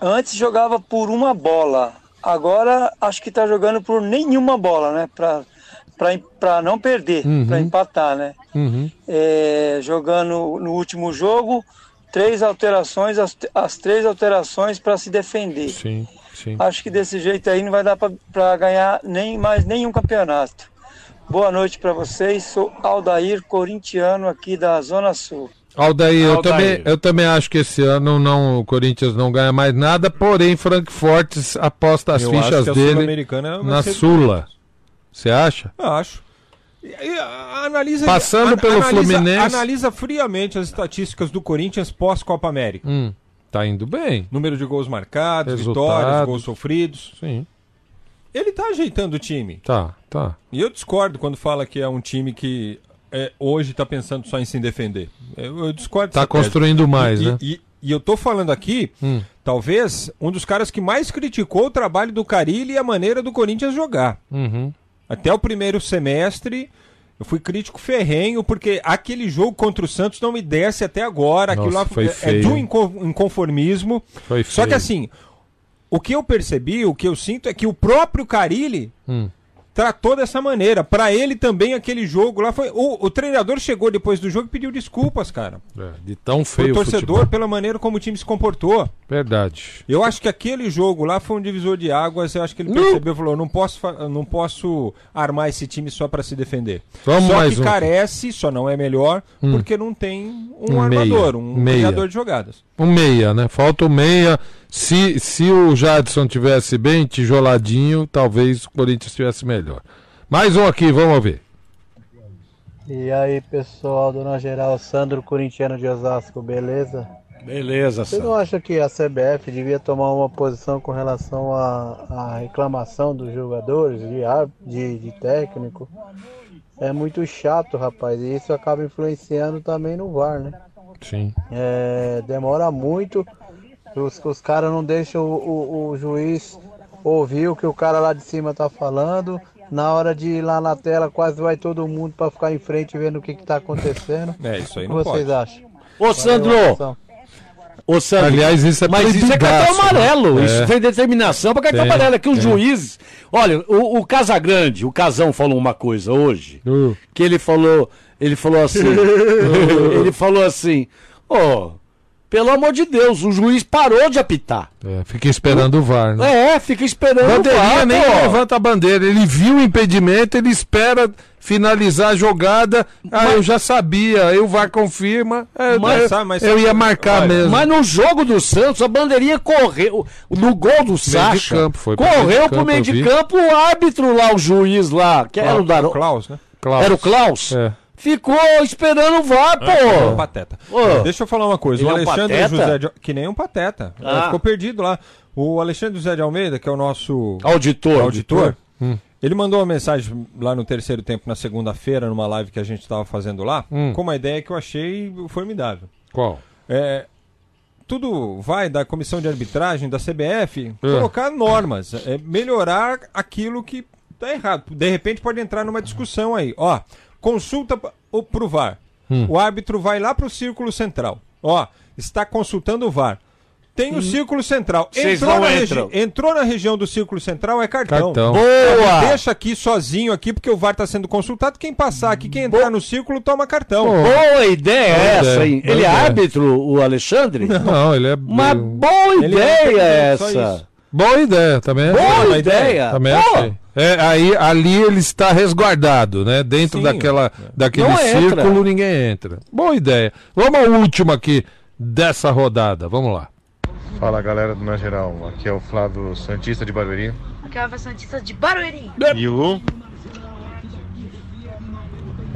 Antes jogava por uma bola, agora acho que está jogando por nenhuma bola, né? Para não perder, Uhum. para empatar, né? Uhum. é, jogando no último jogo, três alterações, as, as três alterações para se defender. Sim, sim. Acho que desse jeito aí não vai dar para ganhar nem mais nenhum campeonato. Boa noite para vocês, sou Aldair, corintiano aqui da Zona Sul. Aldair, eu Aldair. também, eu também acho que esse ano não, o Corinthians não ganha mais nada, porém Frankfurt aposta as Eu acho fichas dele vai na Sula. Você acha? Eu acho. Analisa, Passando pelo Fluminense. Analisa friamente as estatísticas do Corinthians pós-Copa América. Hum, tá indo bem. Número de gols marcados, Resultados. vitórias, gols sofridos. Sim. Ele tá ajeitando o time. Tá, tá. E eu discordo quando fala que é um time que é, hoje tá pensando só em se defender. Eu, eu discordo Tá dessa tese. construindo mais, e, né? E, e eu tô falando aqui, Hum. talvez, um dos caras que mais criticou o trabalho do Carilli e a maneira do Corinthians jogar. Uhum. Até o primeiro semestre, eu fui crítico ferrenho, porque aquele jogo contra o Santos não me desce até agora. Aquilo Nossa, lá foi é- é feio, um hein? inco- inconformismo. Foi Só que feio. assim, o que eu percebi, o que eu sinto é que o próprio Carilli Hum. tratou dessa maneira. Pra ele também aquele jogo lá foi. O, o treinador chegou depois do jogo e pediu desculpas, cara. É, de tão feio o torcedor futebol. pela maneira como o time se comportou. Verdade. Eu acho que aquele jogo lá foi um divisor de águas. Eu acho que ele percebeu e falou: não posso, não posso armar esse time só pra se defender. Vamos só mais que um. carece, só não é melhor, Hum. porque não tem um, Um armador, meia. um Meia. criador de jogadas. Um meia, né? Falta o meia. Se, se o Jadson tivesse bem tijoladinho, talvez o Corinthians estivesse melhor. Mais um aqui, vamos ver. E aí, pessoal, dona geral, Sandro Corintiano de Osasco, beleza? Beleza, Você Sandro. não acha que a CBF devia tomar uma posição com relação à, à reclamação dos jogadores, de, de, de técnico? É muito chato, rapaz, e isso acaba influenciando também no VAR, né? Sim. É, demora muito, os, os caras não deixam o, o- o juiz ouvir o que o cara lá de cima tá falando. Na hora de ir lá na tela, quase vai todo mundo para ficar em frente vendo o que, que tá acontecendo. É, isso aí O que não vocês pode. acham? Ô, Sandro. Ô, Sandro, Aliás, isso é Mas isso é cartão né? amarelo. É. Isso tem determinação para cartão amarelo. É que os juízes. Olha, o, o Casagrande, o Casão falou uma coisa hoje. Uh. Que ele falou. Ele falou assim. ele falou assim. Ô, pelo amor de Deus, o juiz parou de apitar. É, fica esperando o VAR, né? É, fica esperando o Bandeirinha VAR, nem pô. levanta a bandeira. Ele viu o impedimento, ele espera finalizar a jogada. Ah, eu já sabia. Aí o VAR confirma. É, Mas eu, sabe- mas eu ia marcar olha, mesmo. Mas no jogo do Santos, a bandeirinha correu. No gol do Sacha, campo, foi pro meio de correu pro meio eu de campo o árbitro lá, o juiz lá, que era o Darão. Klaus, né? Klaus. Era o Klaus? É. Ficou esperando o VAR, É um pô. pateta. Ô. Deixa eu falar uma coisa. Ele o é um Alexandre? José de... Que nem um pateta. Ah. Ficou perdido lá. O Alexandre José de Almeida, que é o nosso Auditor. auditor, Hum. ele mandou uma mensagem lá no terceiro tempo, na segunda-feira, numa live que a gente estava fazendo lá, Hum. com uma ideia que eu achei formidável. Qual? É, tudo vai da comissão de arbitragem, da CBF, É. colocar normas, é, melhorar aquilo que tá errado. De repente pode entrar numa discussão aí. Ó, consulta p- o- pro VAR. Hum. O árbitro vai lá pro círculo central. Ó, está consultando o VAR. Tem o círculo central. Entrou não na, regi- entrou na região do círculo central, é cartão. Cartão. Boa! Deixa aqui sozinho aqui, porque o VAR está sendo consultado. Quem passar aqui, quem entrar no círculo, toma cartão. Boa ideia é Boa essa, ideia, hein? boa Ele é ideia. árbitro, o Alexandre? Não, ele é. Uma boa Ele ideia é é essa. Boa ideia, também achei. Boa Boa ideia. ideia. Também Pô, achei. É, aí, ali ele está resguardado, né? Dentro Sim. daquela, daquele Não entra. círculo, ninguém entra. Boa ideia. Vamos ao último aqui dessa rodada. Vamos lá. Fala galera do Na Geral, aqui é o Flávio Santista de Barueri. Aqui é a Santista de Barueri. E o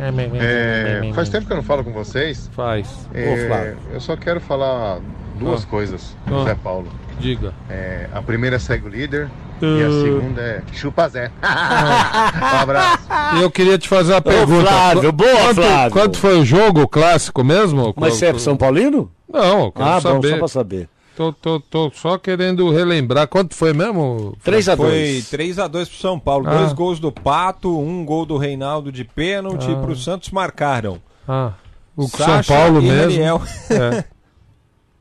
é, faz tempo que eu não falo com vocês. Faz. É, Flávio. eu só quero falar duas Ah. coisas, Ah. José Paulo. Diga. É, a primeira segue o líder e a segunda é chupa Zé. um abraço. E eu queria te fazer uma pergunta. Flávio, boa, quanto, Flávio. Quanto foi o jogo, o clássico mesmo? Mas você é São Paulino? Não, eu quero Ah, bom, saber. só pra saber. Tô, tô, tô só querendo relembrar. Quanto foi mesmo? 3 a Foi 2 3x2 pro São Paulo. Ah. Dois gols do Pato, um gol do Reinaldo de pênalti. Ah. Pro Santos marcaram. Ah, o São Sacha Paulo e mesmo. É.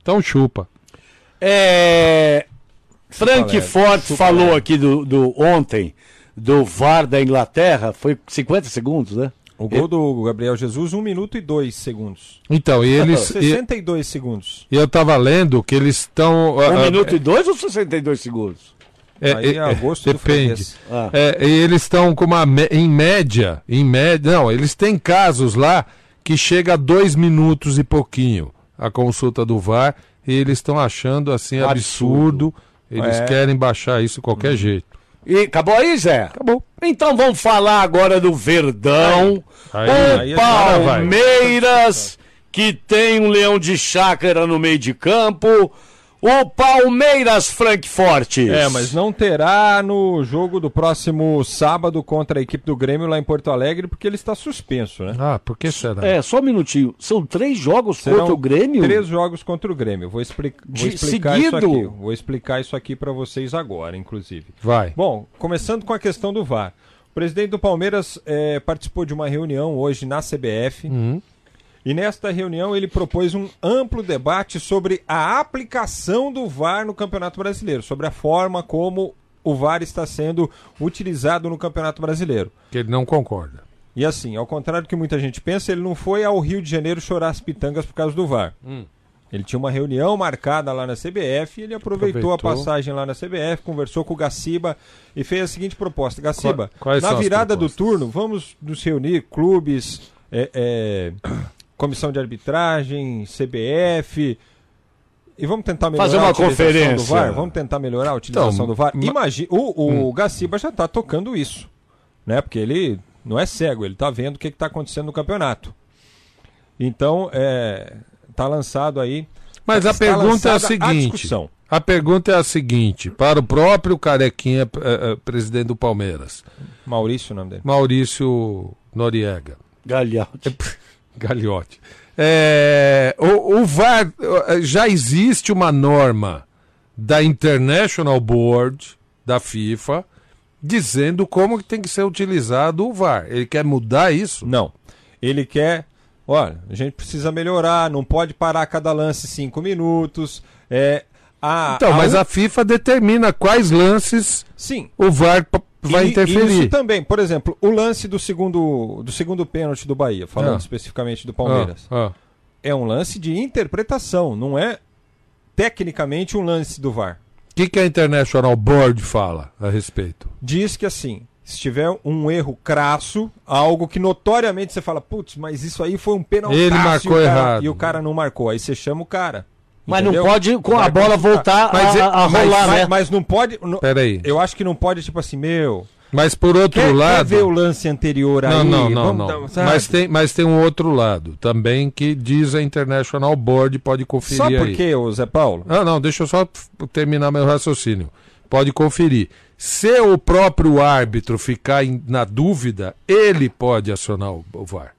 Então chupa. É... Frank leve, Ford falou leve. aqui do, do ontem, do VAR da Inglaterra, foi 50 segundos, né? O gol do Gabriel Jesus, 1 minuto e 2 segundos. Então, e eles. e, 62 segundos. e eu tava lendo que eles estão. ah, Um ah, minuto e dois ou 62 segundos? é, Aí é é, a gosto do depende. Ah. É, e eles estão com uma. Em média. Em média. Não, eles têm casos lá que chega a dois minutos e pouquinho a consulta do VAR. E eles estão achando assim absurdo. Absurdo. Eles É. querem baixar isso de qualquer jeito. E acabou aí, Zé? Acabou. Então vamos falar agora do Verdão. Aí- o aí. Palmeiras, que tem um leão de chácara no meio de campo. O Palmeiras Frankfurt. É, mas não terá no jogo do próximo sábado contra a equipe do Grêmio lá em Porto Alegre, porque ele está suspenso, né? Ah, por que será? É, só um minutinho. São três jogos Serão contra o Grêmio? Três jogos contra o Grêmio. Vou, expli vou De explicar isso seguido? aqui. Vou explicar isso aqui para vocês agora, inclusive. Vai. Bom, começando com a questão do VAR. O presidente do Palmeiras eh, participou de uma reunião hoje na CBF. Uhum. E nesta reunião ele propôs um amplo debate sobre a aplicação do VAR no Campeonato Brasileiro, sobre a forma como o VAR está sendo utilizado no Campeonato Brasileiro. Que ele não concorda. E assim, ao contrário do que muita gente pensa, ele não foi ao Rio de Janeiro chorar as pitangas por causa do VAR. Hum. Ele tinha uma reunião marcada lá na CBF e ele aproveitou, a Aproveitou. passagem lá na CBF, conversou com o Gaciba e fez a seguinte proposta: Gaciba, quais na virada do turno, vamos nos reunir, clubes, é, é, comissão de arbitragem, CBF. E vamos tentar melhorar Fazer uma a utilização do conferência. VAR? Vamos tentar melhorar a utilização Então, do VAR? ma- Imagina, o, o Gaciba já está tocando isso, né? Porque ele não é cego, ele está vendo o que está acontecendo no campeonato. Então, é, tá lançado aí. Mas a está pergunta é a seguinte. discussão. A pergunta é a seguinte, para o próprio Carequinha, eh, eh, presidente do Palmeiras, Maurício, o nome dele. Maurício Noriega, Galhote. Gagliotti. É, o, o VAR, já existe uma norma da International Board, da FIFA, dizendo como que tem que ser utilizado o VAR. Ele quer mudar isso? Não. Ele quer olha, a gente precisa melhorar, não pode parar cada lance cinco minutos. É, a, Então, a mas u- a FIFA determina quais lances Sim, o VAR vai E- interferir. Isso também, por exemplo, o lance do segundo, do segundo pênalti do Bahia, falando Ah. especificamente do Palmeiras, Ah, ah. é um lance de interpretação, não é tecnicamente um lance do VAR. O que, que a International Board fala a respeito? Diz que assim, se tiver um erro crasso, algo que notoriamente você fala, putz, mas isso aí foi um pênalti Ele marcou errado. e o cara não marcou, aí você chama o cara. Mas entendeu? não pode com a bola voltar Mas a, é- a mas- rolar, mas, né? mas não pode. não- Peraí. eu acho que não pode, tipo assim, meu. Mas por outro Quer, quer lado. ver o lance anterior aí? Não, não, não, Vamos não. Mas tem, mas tem um outro lado também que diz a International Board, pode conferir Sabe por aí. ô Zé Paulo? Ah, não, deixa eu só terminar meu raciocínio. Pode conferir. Se o próprio árbitro ficar em- na dúvida, ele pode acionar o, o VAR.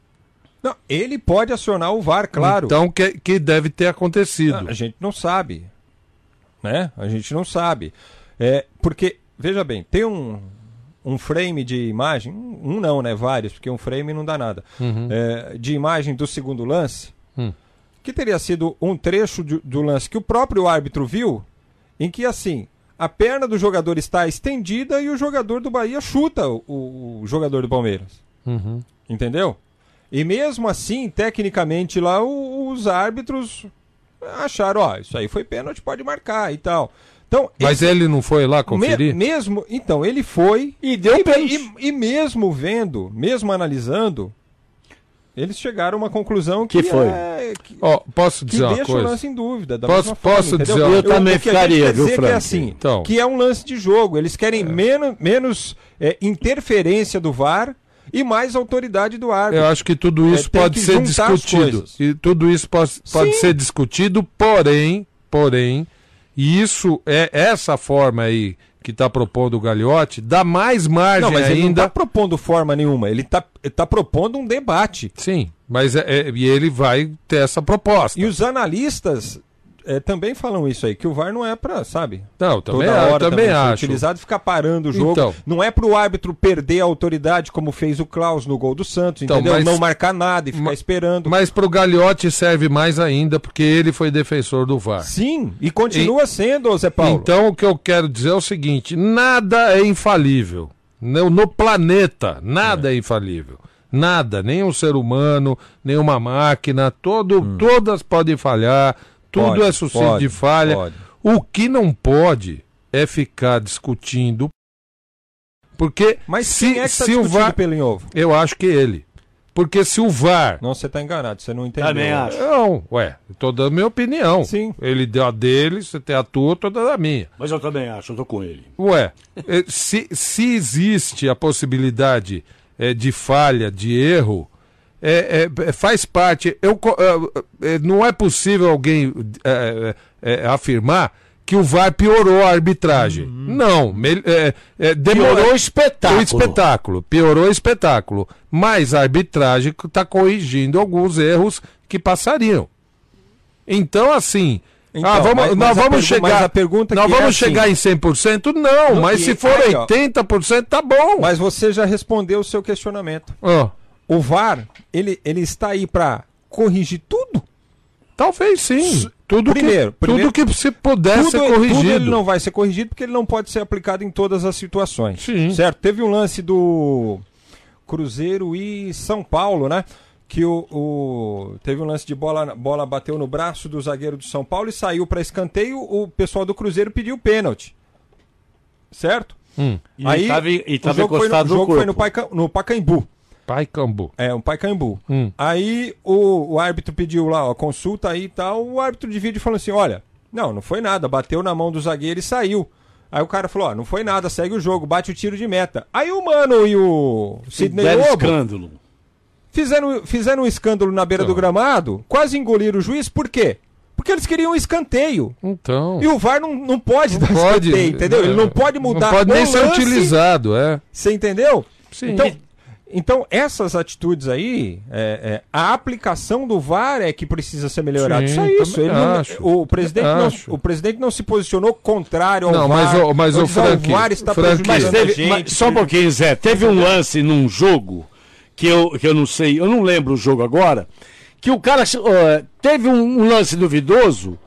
Não, ele pode acionar o VAR, claro. Então, que, que deve ter acontecido. a gente não sabe. Né? A gente não sabe. É, porque, veja bem, tem um, um frame de imagem, um não, né? Vários, porque um frame não dá nada. É, de imagem do segundo lance, Hum. que teria sido um trecho de- do lance que o próprio árbitro viu, em que assim. A perna do jogador está estendida e o jogador do Bahia chuta o, o jogador do Palmeiras. Uhum. Entendeu? E mesmo assim, tecnicamente lá, o- os árbitros acharam, ó, isso aí foi pênalti, pode marcar e tal. Então, Mas esse- ele não foi lá me- conferir? mesmo, então, ele foi E deu e, pênalti. e, e mesmo vendo, mesmo analisando, eles chegaram a uma conclusão que, Que foi? é- que, Ó, posso que dizer uma deixa o coisa? lance em dúvida. Da Posso- forma, posso entendeu? dizer uma- Eu também o que ficaria, viu, dizer que é Frank? assim, Então. que é um lance de jogo. Eles querem menos, menos é, interferência do VAR e mais autoridade do árbitro. Eu acho que tudo É, isso tem pode ser discutido. E tudo isso pode, pode Sim. ser discutido, porém, porém, e isso é essa forma aí que está propondo o Gagliotti, dá mais margem Não, mas ele não ainda. está propondo forma nenhuma. Ele está tá propondo um debate. Sim, mas é, é- e ele vai ter essa proposta. E os analistas é, também falam isso aí, que o VAR não é para, sabe? Não, também, Toda hora também ser acho. utilizado e ficar parando o jogo. Então. Não é para o árbitro perder a autoridade, como fez o Klaus no gol do Santos, Então, entendeu? mas- Não marcar nada e ficar Ma- esperando. Mas para o Gagliotti serve mais ainda, porque ele foi defensor do VAR. Sim, e continua sendo, ô Zé Paulo. Então o que eu quero dizer é o seguinte: nada é infalível. No, no planeta, nada é. infalível. Nada, nem um ser humano, nem uma máquina, todo, todas podem falhar, tudo. Pode, é sucedido pode, de falha. pode. O que não pode é ficar discutindo. Porque Mas se, quem é que está se o discutindo VAR. pelo em ovo? Eu acho que ele. Porque se o VAR. Não, você está enganado, você não entendeu. Também acho. Não, ué, tô dando minha opinião. Sim. Ele deu a dele, você tem a tua, eu tô dando a minha. Mas eu também acho, eu tô com ele. Ué, eh, se, se existe a possibilidade eh, de falha, de erro, é, é, é, faz parte. Eu, eh, eh, não é possível alguém eh, afirmar que o VAR piorou a arbitragem. Não, mel- eh, eh, demorou Piorou o espetáculo. o espetáculo, piorou o espetáculo. Mas a arbitragem está corrigindo alguns erros que passariam. Então, assim. Então, ah, vamos, mas- nós mas vamos chegar. a pergunta nós que é vamos assim- chegar em 100%? Não, Não, mas e se for aí, ó. 80%, tá bom. Mas você já respondeu o seu questionamento. Ó, O VAR, ele, ele está aí para corrigir tudo? talvez sim. Tudo, Primeiro, que, primeiro- tudo que se puder tudo, ser tudo corrigido. ele não vai ser corrigido porque ele não pode ser aplicado em todas as situações. Sim. Certo? Teve um lance do Cruzeiro e São Paulo, né? Que o, o- teve um lance de bola, bola bateu no braço do zagueiro do São Paulo e saiu para escanteio. O pessoal do Cruzeiro pediu pênalti. Certo? Hum. E tava, e o tava jogo, foi no, encostado o jogo no foi no, no Pacaembu. Pai Cambu. É, um Pacaembu. Hum. Aí o, o árbitro pediu lá, ó, consulta aí e tal. O árbitro de vídeo falou assim: olha, não, não foi nada, bateu na mão do zagueiro e saiu. Aí o cara falou: ó, não foi nada, segue o jogo, bate o tiro de meta. Aí o Mano e o Sidney Lobo escândalo. fizeram, fizeram um escândalo na beira do gramado, quase engoliram o juiz, por quê? Porque eles queriam um escanteio. Então. E o VAR não, não pode dar pode, escanteio, entendeu? Ele não pode mudar Não pode nem ser lance, utilizado, é. Você entendeu? Sim. Então, então, essas atitudes aí, é, é, a aplicação do VAR é que precisa ser melhorada. Sim, isso. Ele não- acho. o, presidente não, o presidente não se posicionou contrário ao Não, VAR. mas o- mas ou o Frank- o VAR está Frank- Mas teve, gente. mas só um pouquinho, Zé. Teve um lance num jogo que eu, que eu não sei, eu não lembro o jogo agora, que o cara ó, teve um, um lance duvidoso,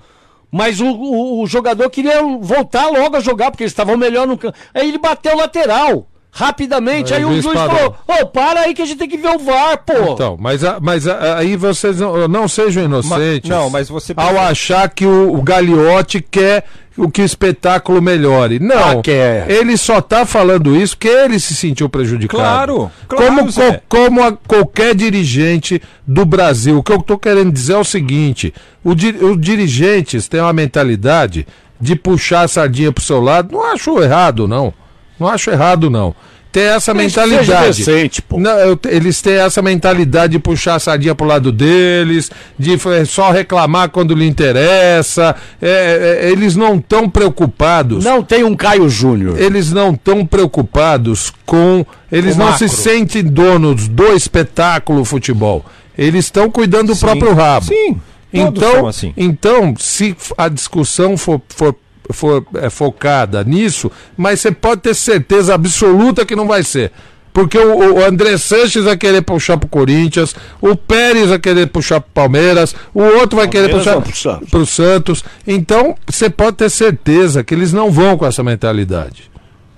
mas o, o, o jogador queria voltar logo a jogar, porque eles estavam melhor no campo. Aí ele bateu lateral. Rapidamente, Aí aí, o juiz juiz parou. falou: Ô, para aí que a gente tem que ver o VAR, pô. Então, mas, mas aí vocês não, não sejam inocentes. não, mas você Ao achar que o, o Gagliotti quer o que o espetáculo melhore. Não, Ah, quer. ele só tá falando isso porque ele se sentiu prejudicado. Claro, claro, como, Zé. co- como a- qualquer dirigente do Brasil. O que eu tô querendo dizer é o seguinte: os dirigentes têm uma mentalidade de puxar a sardinha pro seu lado. Não acho errado, não. Não acho errado, não. Tem essa mentalidade. decente, pô. Não, eu eles têm essa mentalidade de puxar a sardinha pro lado deles, de só reclamar quando lhe interessa. É, é, eles não estão preocupados. Não tem um Caio Júnior. Eles não estão preocupados com. Eles O não macro. se sentem donos do espetáculo futebol. Eles estão cuidando do Sim. próprio rabo. Sim, todos Então, assim. então, se a discussão for, for, for é, focada nisso, mas você pode ter certeza absoluta que não vai ser. Porque o, o André Sanches vai querer puxar pro Corinthians, o Pérez vai querer puxar pro Palmeiras, o outro vai querer Palmeiras puxar pro Santos. pro Santos. Então, você pode ter certeza que eles não vão com essa mentalidade.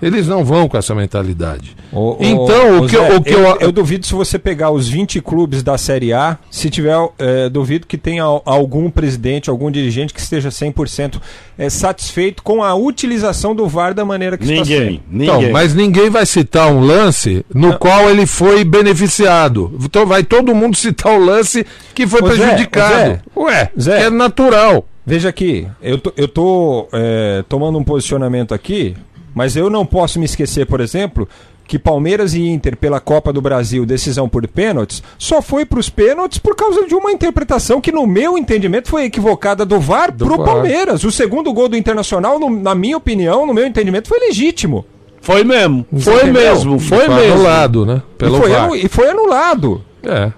Eles não vão com essa mentalidade. Ô, ô, então, ô, o que, Zé, eu- o que eu, eu, eu duvido se você pegar os 20 clubes da Série A, se tiver, é, duvido que tenha al- algum presidente, algum dirigente que esteja 100% é, satisfeito com a utilização do VAR da maneira que está sendo. Ninguém, Então, ninguém. mas ninguém vai citar um lance no qual ele foi beneficiado. Então vai todo mundo citar o lance que foi Ô, Zé, prejudicado. Ué, Zé. é natural. Veja aqui, eu tô, eu tô é, tomando um posicionamento aqui, mas eu não posso me esquecer, por exemplo, que Palmeiras e Inter pela Copa do Brasil, decisão por pênaltis, só foi para os pênaltis por causa de uma interpretação que, no meu entendimento, foi equivocada do VAR pro VAR. Palmeiras. O segundo gol do Internacional, no- na minha opinião, no meu entendimento, foi legítimo. Foi mesmo, foi entendeu? mesmo, foi Foi mesmo. anulado, né? Pelo e, foi VAR. anu- e foi anulado. É.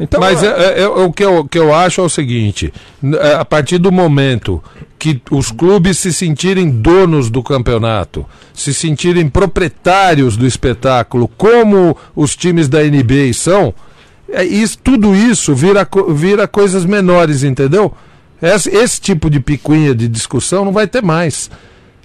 Então, Mas é- é- é- é o que eu, que eu acho é o seguinte: é, a partir do momento que os clubes se sentirem donos do campeonato, se sentirem proprietários do espetáculo, como os times da NBA são, é, isso, tudo isso vira, vira coisas menores, entendeu? Esse, esse tipo de picuinha de discussão não vai ter mais.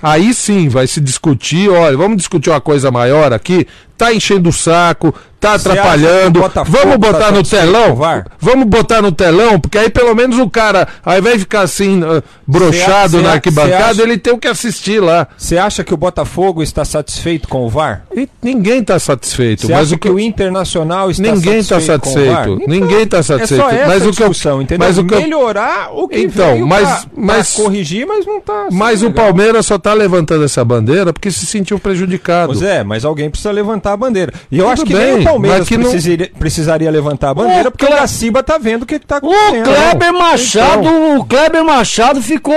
Aí sim vai se discutir, olha, vamos discutir uma coisa maior aqui, tá enchendo o saco, tá atrapalhando, que o vamos tá botar no satisfeito com telão, o vamos botar no telão, porque aí pelo menos o cara, invés de ficar assim, uh, brochado Cê na cê arquibancada, cê acha- ele tem o que assistir lá. Você acha que o Botafogo está satisfeito com o VAR? E ninguém tá satisfeito, Você mas o que o Internacional está Ninguém está satisfeito? com o VAR? satisfeito. Então, Ninguém está satisfeito. É só essa mas o que eu, discussão, entendeu? mas o que Melhorar o que Então, mas- pra, mas- pra corrigir, mas não tá. sendo mas o legal. Palmeiras só tá levantando essa bandeira porque se sentiu prejudicado. Pois é, mas alguém precisa levantar a bandeira. E eu Tudo acho que bem, nem o Palmeiras que não- precisaria, precisaria levantar a bandeira, O porque Cle- o Gaciba tá vendo o que, que tá O acontecendo. Kleber Machado, o Kleber Machado ficou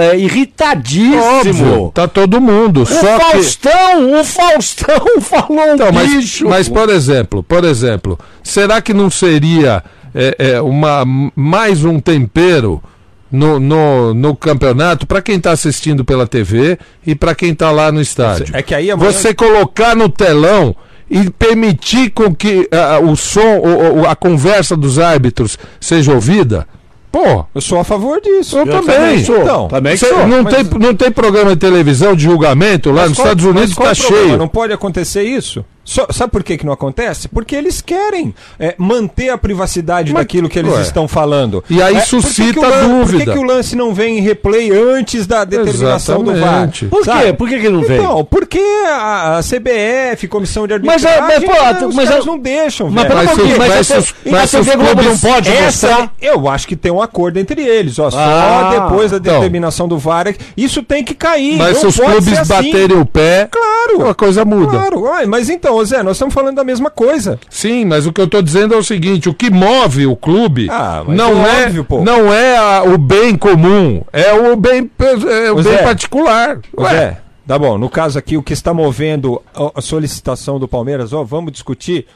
é, irritadíssimo. Óbvio, tá todo mundo. O só que... Faustão, o Faustão falou Então, mas, bicho. mas por exemplo, por exemplo, será que não seria é, é, uma, mais um tempero no, no, no campeonato para quem está assistindo pela TV e para quem está lá no estádio? É que aí amanhã- Você colocar no telão e permitir com que ah, o som, o- o- a conversa dos árbitros seja ouvida? Pô, Eu sou a favor disso. eu, também. sou. Então, também Cê- sou. não, mas- tem, não tem programa de televisão de julgamento lá Mas nos qual- Estados Unidos está problema? cheio. Não pode acontecer isso? Só- sabe por que, que não acontece? Porque eles querem é, manter a privacidade Mas, daquilo que eles ué. estão falando. E aí É, por que suscita que o lan- Por dúvida. que, que o lance não vem em replay antes da determinação do VAR? Exatamente. Por quê? Por que, que não veio? Então, porque a, a CBF, Comissão de Mas Arbitragem, é- mas, pô, né, os mas caras é- não deixam, Mas velho. Mas mas mas mas a TV Globo não pode Essa, mostrar. eu acho que tem um acordo entre eles, ó. Só Ah, depois da então. determinação do VAR. é- Isso tem que cair. Mas se os clubes assim. baterem o pé, Claro. a coisa muda. Claro, mas então, ô Zé, nós estamos falando da mesma coisa. Sim, mas o que eu estou dizendo é o seguinte: o que move o clube Ah, não é é, óbvio, não é a- o bem comum, é o bem, é o bem Zé. particular. Ué, Zé, tá bom. No caso aqui, o que está movendo a, a solicitação do Palmeiras, ó, vamos discutir.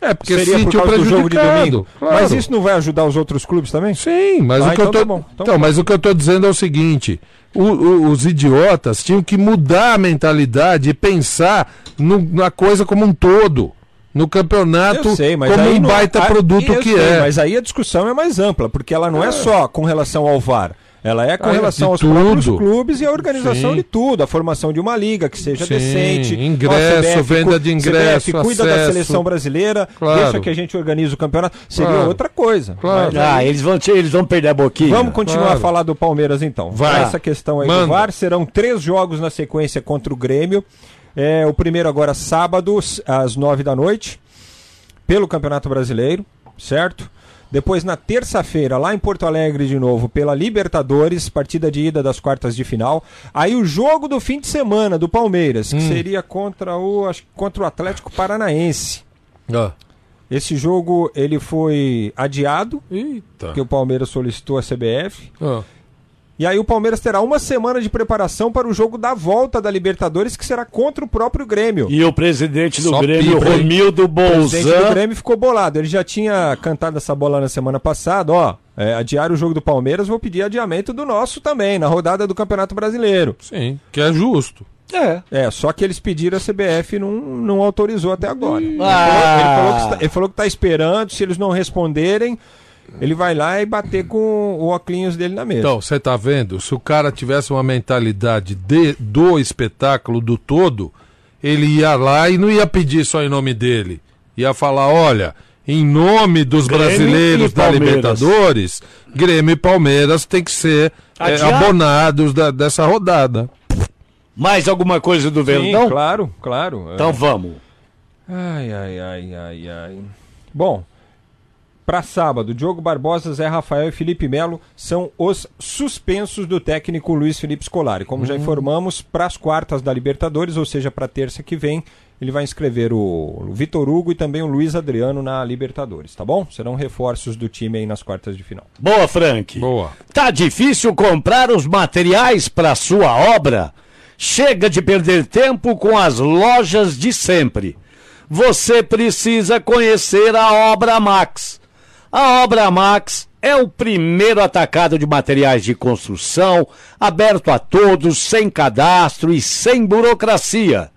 É porque se Seria por sentiu causa do jogo de prejudicado. domingo. Claro. Mas isso não vai ajudar os outros clubes também? Sim, mas Ah, o que eu então tô, tá bom, então então, tá. mas o que eu tô dizendo é o seguinte: o- o- os idiotas tinham que mudar a mentalidade e pensar no- na coisa como um todo. no campeonato Eu sei, como um não- baita produto eu que sei, é. Mas aí a discussão é mais ampla, porque ela não é, só com relação ao VAR. Ela é com Ah, relação aos próprios tudo. clubes e a organização Sim. de tudo, a formação de uma liga que seja Sim, decente. ingresso, Ó, venda de ingresso, CBF, cuida da acesso. seleção brasileira, Claro. deixa que a gente organize o campeonato. Seria Claro. outra coisa. Claro. Mas Ah, aí- eles vão, te- eles vão perder a boquinha. Vamos continuar Claro. a falar do Palmeiras então. Vai. Essa questão aí Manda. do VAR serão três jogos na sequência contra o Grêmio. É, o primeiro agora sábado às nove da noite pelo Campeonato Brasileiro, certo? Depois na terça-feira lá em Porto Alegre de novo pela Libertadores, partida de ida das quartas de final. Aí o jogo do fim de semana do Palmeiras, que seria contra o acho, que contra o Atlético Paranaense. Ó. Esse jogo ele foi adiado, Eita. porque o Palmeiras solicitou a CBF. Ó. E aí o Palmeiras terá uma semana de preparação para o jogo da volta da Libertadores, que será contra o próprio Grêmio. E o presidente do Só Grêmio, hein? Romildo O presidente do Bolzan, Grêmio ficou bolado. Ele já tinha cantado essa bola na semana passada, ó. É, adiar o jogo do Palmeiras, vou pedir adiamento do nosso também, na rodada do Campeonato Brasileiro. Sim, que é justo. É. É, só que eles pediram a CBF e não, não autorizou até agora. Ele, Ah. falou, ele falou que está, ele falou que está esperando, se eles não responderem, ele vai lá e bater com o óculos dele na mesa. Então, você tá vendo? Se o cara tivesse uma mentalidade de, do espetáculo, do todo, ele ia lá e não ia pedir só em nome dele. Ia falar, olha, em nome dos Grêmio brasileiros da. Libertadores, Grêmio e Palmeiras tem que ser é, abonados da- dessa rodada. mais alguma coisa do Sim, Verdão? claro, claro. Então vamos. Ai, ai, ai, ai, ai. Bom, para sábado, Diogo Barbosa, Zé Rafael e Felipe Melo são os suspensos do técnico Luiz Felipe Scolari. Como já informamos, para as quartas da Libertadores, ou seja, para terça que vem, ele vai inscrever o Vitor Hugo e também o Luiz Adriano na Libertadores, tá bom? Serão reforços do time aí nas quartas de final. Boa, Frank. Boa. Tá difícil comprar os materiais para sua obra? Chega de perder tempo com as lojas de sempre. Você precisa conhecer a Obra Max. A Obra Max é o primeiro atacado de materiais de construção, aberto a todos, sem cadastro e sem burocracia.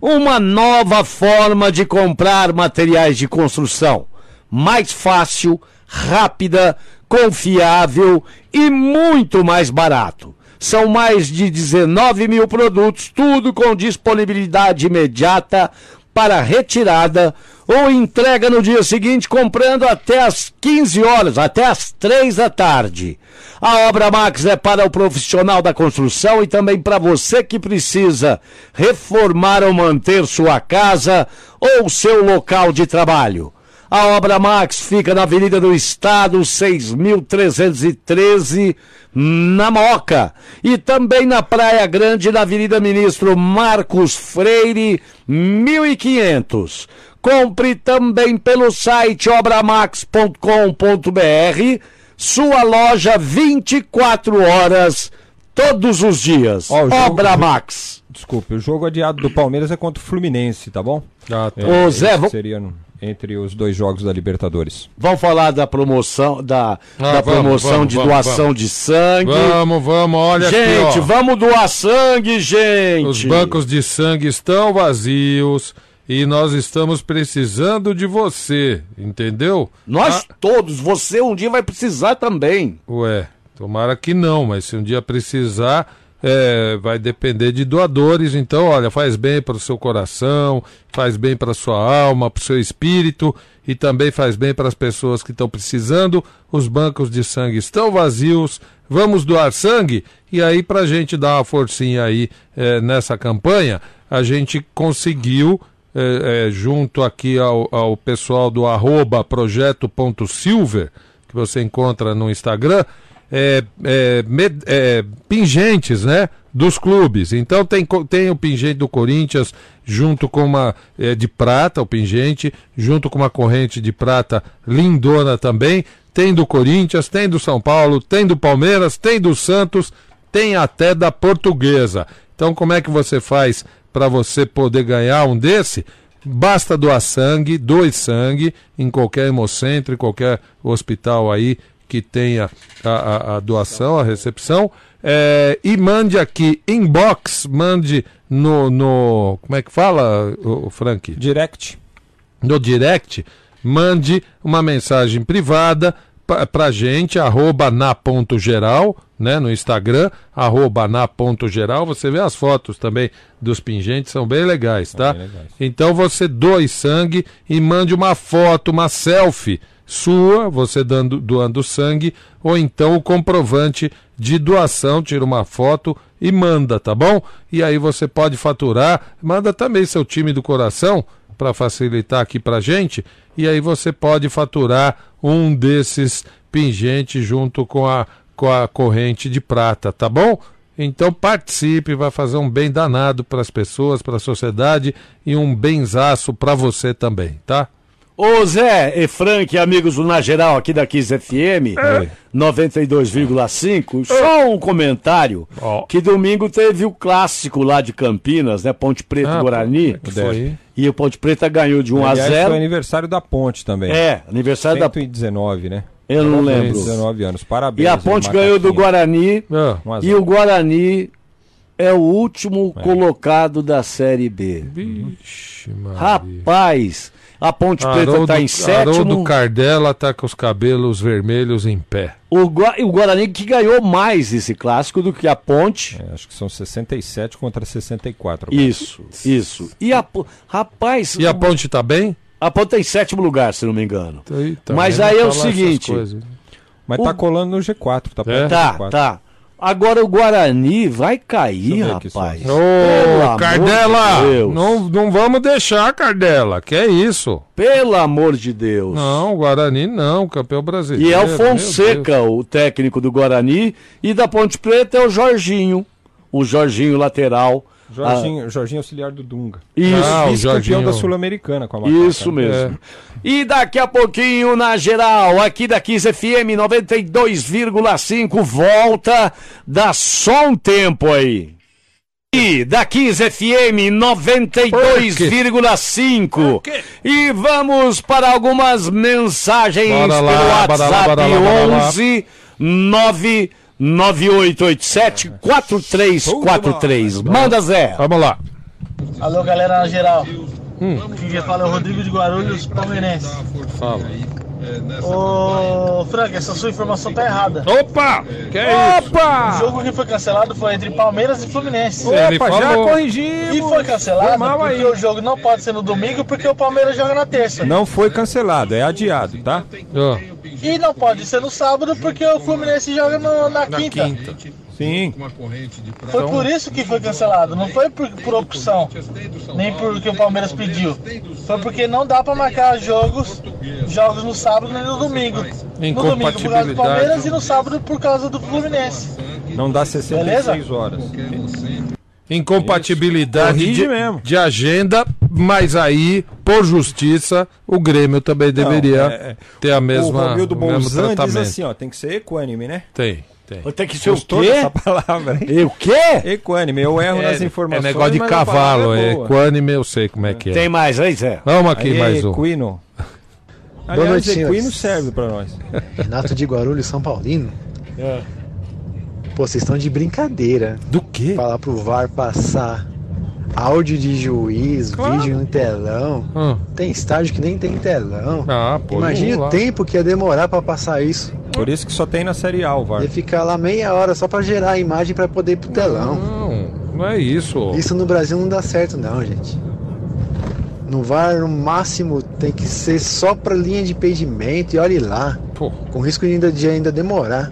Uma nova forma de comprar materiais de construção. Mais fácil, rápida, confiável e muito mais barato. São mais de 19 mil produtos, tudo com disponibilidade imediata para retirada ou entrega no dia seguinte, comprando até às 15 horas, até às 3 da tarde. A Obra Max é para o profissional da construção e também para você que precisa reformar ou manter sua casa ou seu local de trabalho. A Obra Max fica na Avenida do Estado, 6.313, na Moca. E também na Praia Grande, na Avenida Ministro Marcos Freire, 1500. Compre também pelo site obramax.com.br, sua loja 24 horas, todos os dias. Ó, jogo- Obra Max. Desculpe, o jogo adiado do Palmeiras é contra o Fluminense, tá bom? Ah, tá. Ô, Zé, vamos- seria no- entre os dois jogos da Libertadores. Vamos falar da promoção, da, Ah, da vamos, promoção vamos, de vamos, doação vamos. de sangue. Vamos, vamos, olha gente, aqui, ó. vamos doar sangue, gente. Os bancos de sangue estão vazios e nós estamos precisando de você, entendeu? Nós Ah, todos, você um dia vai precisar também. Ué, tomara que não, mas se um dia precisar, é, vai depender de doadores. Então, olha, faz bem para o seu coração, faz bem para a sua alma, para o seu espírito e também faz bem para as pessoas que estão precisando. Os bancos de sangue estão vazios. Vamos doar sangue? E aí, para a gente dar uma forcinha aí é, nessa campanha, a gente conseguiu é, é, junto aqui ao, ao pessoal do arroba projeto.silver, que você encontra no Instagram, é, é, med- é, pingentes, né? Dos clubes. Então tem, tem o pingente do Corinthians junto com uma é, de prata, o pingente, junto com uma corrente de prata lindona também. Tem do Corinthians, tem do São Paulo, tem do Palmeiras, tem do Santos, tem até da Portuguesa. Então como é que você faz para você poder ganhar um desse? Basta doar sangue, doe sangue em qualquer hemocentro, em qualquer hospital aí que tenha a, a- a doação, a recepção. É, e mande aqui, inbox, mande no, no. Como é que fala, o, Frank? Direct. no direct, mande uma mensagem privada pra gente, arroba na ponto geral, né, no Instagram, arroba na ponto geral, você vê as fotos também dos pingentes, são bem legais, tá? bem legais. Então você doe sangue e mande uma foto, uma selfie sua, você dando, doando sangue, ou então o comprovante de doação, tira uma foto e manda, tá bom? E aí você pode faturar, manda também seu time do coração para facilitar aqui pra gente, e aí você pode faturar um desses pingentes junto com a, com a corrente de prata, tá bom? Então participe, vai fazer um bem danado para as pessoas, para a sociedade e um benzaço para você também, tá? Ô Zé e Frank, amigos do Na Geral aqui da Kiss FM, É. 92,5, só um comentário, Ó. que domingo teve o clássico lá de Campinas, né, Ponte Preta Ah, e Guarani, que foi? e o Ponte Preta ganhou de 1 a Aliás, 0 foi aniversário da Ponte também. É, aniversário da... 119, né? Eu não lembro. 19 anos. Parabéns. E a Ponte ganhou do. Guarani, Ah, a e o Guarani é o último colocado da Série B. Vixe. Rapaz, a Ponte Preta Haroldo, tá em sétimo. Haroldo Cardela tá com os cabelos vermelhos em pé. O, Gua- e o Guarani que ganhou mais esse clássico do que a Ponte. É, acho que são 67 contra 64. Isso, isso. E a rapaz, E a ponte tá bem? a Ponte tá em sétimo lugar, se não me engano. Aí, tá Mas aí é o seguinte, coisas. Mas O- tá colando no G4, tá do Tá, G4. tá. Agora o Guarani vai cair, rapaz. Ô, amor Cardela! de não, não vamos deixar, Cardela. Que é isso? Pelo amor de Deus. Não, Guarani não, campeão brasileiro. E é o. Fonseca, o técnico do Guarani, e da Ponte Preta é o Jorginho, o Jorginho lateral. Jorginho, Jorginho auxiliar do Dunga. Isso, Ah, o Jorginho. da Sul-Americana com a Macaca. Isso mesmo. E daqui a pouquinho, na geral, aqui da Kiss FM 92,5, volta, dá só um tempo aí. E da Kiss FM 92,5. E vamos para algumas mensagens lá, pelo bora lá, WhatsApp bora lá, bora lá. 11 99887 4343. Manda Zé. Vamos lá. Alô, galera na geral. Quem fala é o Rodrigo de Guarulhos, palmeirense. Fala. Ô, Frank, essa sua informação tá errada. Opa! Que é isso? O jogo que foi cancelado foi entre Palmeiras e Fluminense. Ele Opa, já falou. corrigimos. E foi cancelado Foi mal porque aí. o jogo não pode ser no domingo porque o Palmeiras joga na terça. Não foi cancelado, é adiado, tá? Ó, E não pode ser no sábado porque o Fluminense joga no- na, na quinta. quinta. Sim. Foi por isso que foi cancelado, não foi por, por opção, nem porque o Palmeiras pediu. Foi porque não dá pra marcar jogos, jogos no sábado nem no domingo. No domingo por causa do Palmeiras e no sábado por causa do Fluminense. Não dá 66 Beleza? horas. Incompatibilidade Corrige de, mesmo. de agenda, mas aí, por justiça, o Grêmio também deveria é, é. ter a o mesma, Romildo o mesmo Bolzan diz tratamento. assim, ó, tem que ser equânime, né? Tem, tem. Tem que ser o quê? dessa palavra, hein? E o quê? Equânime, eu erro nas É informações. negócio de palavra cavalo, é boa. equânime, eu sei como é que é. Tem mais aí, Zé? Vamos aqui Aí, mais um. Equino. Aliás, noite, equino serve pra nós. Renato de Guarulhos, São Paulino. É. Pô, vocês estão de brincadeira. Do quê? Falar pro VAR passar áudio de juiz, vídeo no telão. Ah, Tem estádio que nem tem telão. ah, pô, Imagina o tempo que ia demorar pra passar isso. Por isso que só tem na Série A VAR. Ia ficar lá meia hora só pra gerar a imagem pra poder ir pro telão. Não, não é isso. Isso no Brasil não dá certo não, gente. No VAR, no máximo, tem que ser só pra linha de impedimento e olhe lá. Pô, com risco de ainda, de ainda demorar.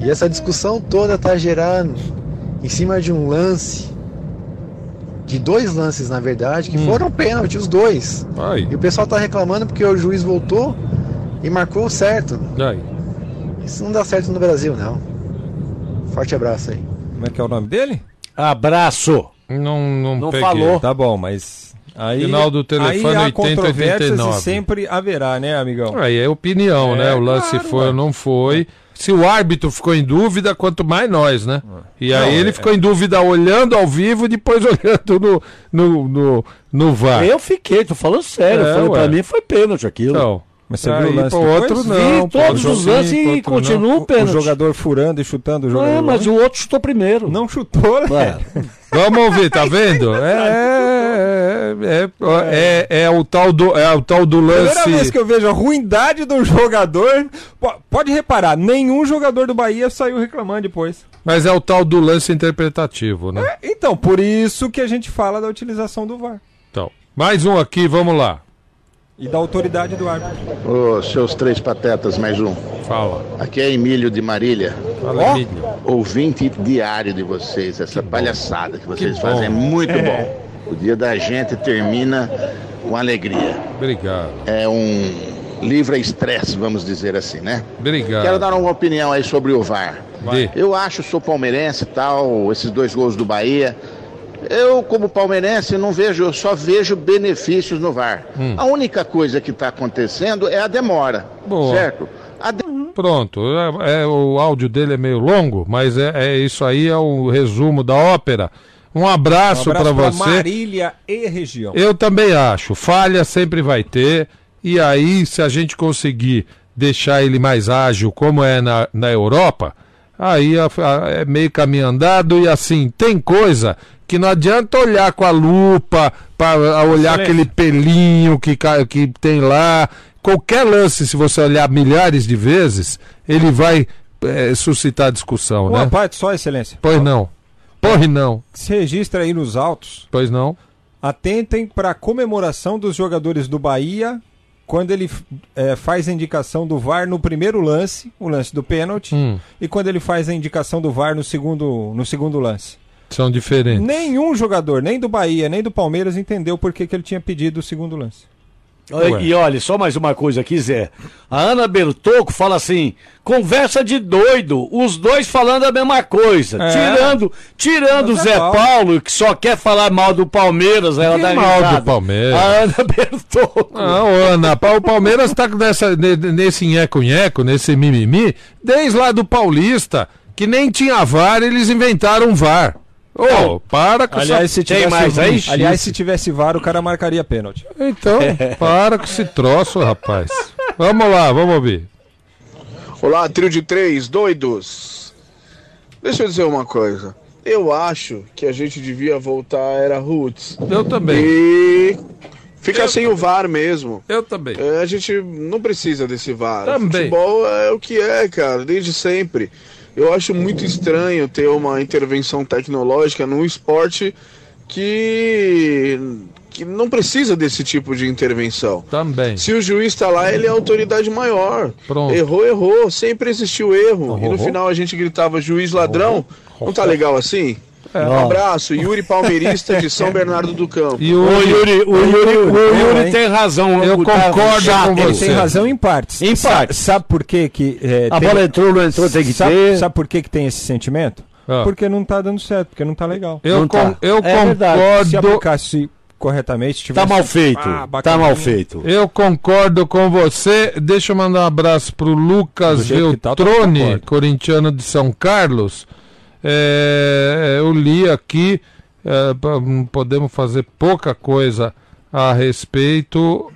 E essa discussão toda tá gerando em cima de um lance, de dois lances na verdade, que Hum. foram pênalti, os dois. aí, E o pessoal tá reclamando porque o juiz voltou e marcou certo. aí. Isso não dá certo no Brasil, não. Forte abraço aí. Como é que é o nome dele? Abraço. Não, não, Não peguei. falou. Tá bom, mas. Aí, Final do telefone aí há 80, controvérsias 89. e sempre haverá, né, amigão? Aí é opinião, É, né? O lance claro, foi ou não foi. Se o árbitro ficou em dúvida, quanto mais nós, né? E aí Não, ele é- ficou em dúvida olhando ao vivo e depois olhando no, no, no, no VAR. Eu fiquei, tô falando sério. É, falei, pra mim foi pênalti aquilo. Então, Mas você aí viu o lance outro Vi não. pô, todos os lances e não. continua o O pênalti. jogador furando e chutando o jogador. É, mas o outro chutou primeiro. Não chutou, né? Vamos ouvir, tá vendo? É, é, é, é, é, é, o tal do, é o tal do lance. Primeira vez que eu vejo a ruindade do jogador. Pode reparar, nenhum jogador do Bahia saiu reclamando depois. Mas é o tal do lance interpretativo, né? É, então, por isso que a gente fala da utilização do VAR. Então, mais um aqui, vamos lá. E da autoridade do árbitro. Ô, seus três patetas, mais um. Fala. Aqui é Emílio de Marília. Fala, oh. Emílio. Ouvinte diário de vocês. Essa que palhaçada que vocês que fazem é muito é. bom. O dia da gente termina com alegria. Obrigado. É um livre estresse, vamos dizer assim, né? Obrigado. Quero dar uma opinião aí sobre o VAR. Eu acho, sou palmeirense e tal, esses dois gols do Bahia eu, como palmeirense, não vejo, eu só vejo benefícios no VAR. Hum. A única coisa que está acontecendo é a demora. Boa. Certo? De... Pronto, é, é, o áudio dele é meio longo, mas é, é, isso aí é o resumo da ópera. Um abraço, um abraço para você. Marília e região. Eu também acho. Falha sempre vai ter. E aí, se a gente conseguir deixar ele mais ágil, como é na, na Europa, aí é meio caminho andado. E assim, tem coisa que não adianta olhar com a lupa para olhar Excelente. aquele pelinho que, que tem lá. Qualquer lance, se você olhar milhares de vezes, ele vai é, suscitar discussão, Uma né? parte só, Excelência. Pois não. Pois não. Se registra aí nos autos. Pois não. Atentem para a comemoração dos jogadores do Bahia quando ele é, faz a indicação do VAR no primeiro lance, o lance do pênalti, hum. e quando ele faz a indicação do VAR no segundo, no segundo lance. São diferentes. Nenhum jogador, nem do Bahia, nem do Palmeiras, entendeu por que, que ele tinha pedido o segundo lance. E olha, só mais uma coisa aqui, Zé. A Ana Bertoco fala assim: conversa de doido, os dois falando a mesma coisa. É. Tirando tirando o Zé é Paulo, que só quer falar mal do Palmeiras, ela dá mal do Palmeiras. A Ana Bertoco. Não, Ana, o Palmeiras tá nessa, nesse nheco-nheco, nesse mimimi, desde lá do Paulista, que nem tinha VAR, eles inventaram VAR. Ô, oh, para com Aliás, essa... se tivesse mais aí? Aliás, se tivesse VAR, o cara marcaria pênalti. Então, para com esse troço, rapaz. Vamos lá, vamos ouvir. Olá, trio de três, doidos. Deixa eu dizer uma coisa. Eu acho que a gente devia voltar à era Roots. Eu também. E ficar sem também. o VAR mesmo. Eu também. É, a gente não precisa desse VAR. Também. Futebol é o que é, cara, desde sempre. Eu acho muito estranho ter uma intervenção tecnológica num esporte que, que não precisa desse tipo de intervenção. Também. Se o juiz está lá, ele é a autoridade maior. Pronto. Errou, errou. Sempre existiu erro. E no final a gente gritava juiz ladrão. Não tá legal assim? É. Um abraço, Yuri Palmeirista de São Bernardo do Campo. E o, o Yuri, o Yuri, o Yuri tem razão. Eu concordo com você. Ele tem razão em partes. Em partes. Sabe por quê que. É, a tem... bola entrou, não entrou, tem que sabe, ter. Sabe por que, que tem esse sentimento? Ah. Porque não tá dando certo, porque não tá legal. Eu, não com, tá. eu é concordo. Verdade. Se aplicasse corretamente. Tivesse... Tá mal feito. Ah, tá mal feito. Eu concordo com você. Deixa eu mandar um abraço pro Lucas Veltrone, tá, corintiano de São Carlos. É, eu li aqui, é, podemos fazer pouca coisa a respeito.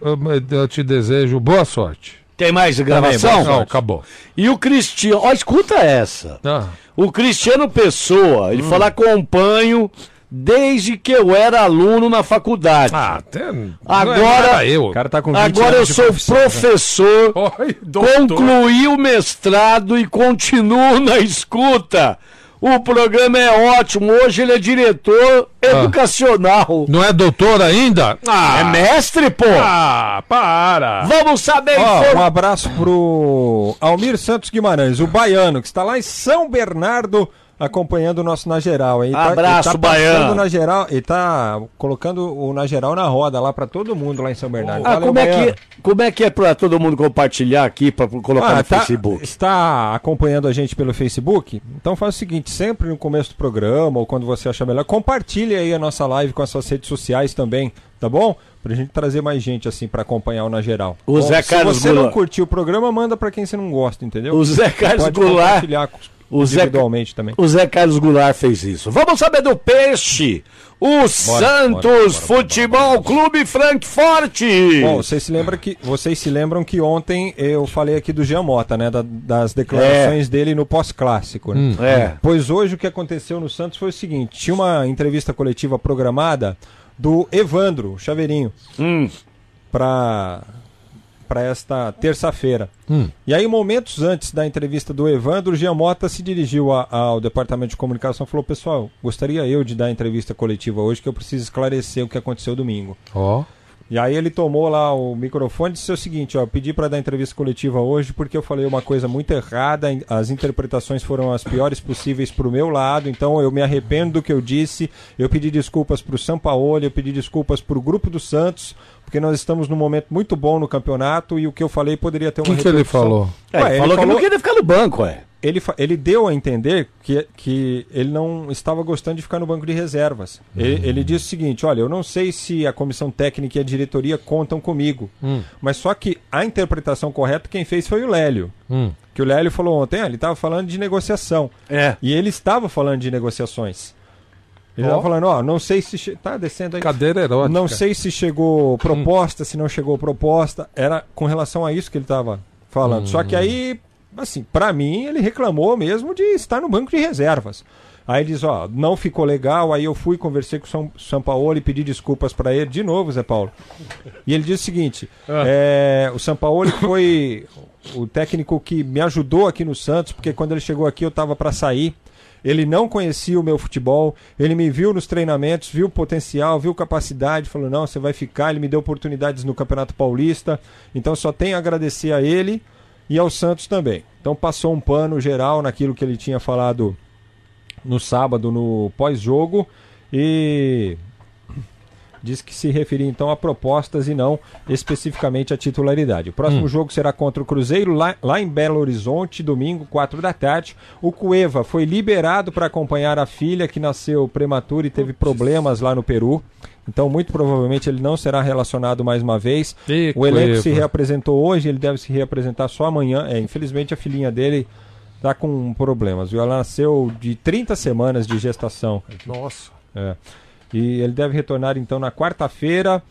Eu te desejo boa sorte. Tem mais gravação? Não, acabou. E o Cristiano, ó, escuta essa. Ah. O Cristiano Pessoa, ele hum. fala acompanho desde que eu era aluno na faculdade. Ah, até agora eu. O cara tá com agora eu sou professor, né? Oi, concluí o mestrado e continuo na escuta. O programa é ótimo. Hoje ele é diretor ah. educacional. Não é doutor ainda? Ah. É mestre, pô. Ah, para. Vamos saber. Oh, um abraço pro Almir Santos Guimarães, o baiano, que está lá em São Bernardo acompanhando o nosso Na Geral. Hein? Abraço, tá, tá Baiano. Na Geral, e tá colocando o Na Geral na roda lá para todo mundo lá em São Bernardo. Ah, Valeu, como, é que, como é que é para todo mundo compartilhar aqui, para colocar ah, no tá, Facebook? Está acompanhando a gente pelo Facebook? Então faz o seguinte, sempre no começo do programa ou quando você achar melhor, compartilhe aí a nossa live com as suas redes sociais também, tá bom? Pra gente trazer mais gente assim para acompanhar o Na Geral. O bom, Zé Carlos Se você Goulart. não curtiu o programa, manda para quem você não gosta, entendeu? O Zé Carlos Goulart o Zé, também. O Zé Carlos Goulart fez isso. Vamos saber do peixe. O bora, Santos bora, bora, Futebol Clube Frankfurt. Bom, vocês se lembram que vocês se lembram que ontem eu falei aqui do Jean Mota, né, da, das declarações é. dele no pós-clássico, né? hum, é. Pois hoje o que aconteceu no Santos foi o seguinte: tinha uma entrevista coletiva programada do Evandro Chaveirinho Hum. para para esta terça-feira. Hum. E aí, momentos antes da entrevista do Evandro, o Giamota se dirigiu a- ao departamento de comunicação e falou: Pessoal, gostaria eu de dar a entrevista coletiva hoje, que eu preciso esclarecer o que aconteceu domingo. Ó. E aí ele tomou lá o microfone e disse o seguinte, ó, pedi para dar entrevista coletiva hoje porque eu falei uma coisa muito errada, as interpretações foram as piores possíveis pro meu lado, então eu me arrependo do que eu disse, eu pedi desculpas pro Sampaoli, eu pedi desculpas pro grupo do Santos, porque nós estamos num momento muito bom no campeonato e o que eu falei poderia ter O uma que, que ele falou? É, Ué, ele falou que não queria ficar no banco, ué. Ele, ele deu a entender que, que ele não estava gostando de ficar no banco de reservas. Ele, ele disse o seguinte: olha, eu não sei se a comissão técnica e a diretoria contam comigo, Hum. mas só que a interpretação correta quem fez foi o Lélio. Hum. Que o Lélio falou ontem, ah, ele estava falando de negociação. É. E ele estava falando de negociações. Ele estava falando, ó, não sei se. che- Tá descendo aí. Cadeira erótica. Não sei se chegou proposta, se não chegou proposta. Era com relação a isso que ele estava falando. Só que aí, assim, pra mim, ele reclamou mesmo de estar no banco de reservas. Aí ele diz, ó, não ficou legal. Aí eu fui, conversei com o São, São Paulo e pedi desculpas pra ele. De novo, Zé Paulo. E ele diz o seguinte: é, o São Paulo foi o técnico que me ajudou aqui no Santos, porque quando ele chegou aqui eu estava para sair. Ele não conhecia o meu futebol, ele me viu nos treinamentos, viu potencial, viu capacidade, falou: não, você vai ficar. Ele me deu oportunidades no Campeonato Paulista, então só tenho a agradecer a ele e ao Santos também. Então passou um pano geral naquilo que ele tinha falado no sábado, no pós-jogo, e diz que se referia então a propostas e não especificamente a titularidade. O próximo Hum. jogo será contra o Cruzeiro, lá, lá em Belo Horizonte, domingo, 4 da tarde. O Cueva foi liberado para acompanhar a filha que nasceu prematura e teve problemas lá no Peru. Então, muito provavelmente, ele não será relacionado mais uma vez. O elenco se reapresentou hoje, ele deve se reapresentar só amanhã. É, infelizmente, a filhinha dele está com problemas. viu? Ela nasceu de 30 semanas de gestação. Nossa. É. E ele deve retornar então na quarta-feira.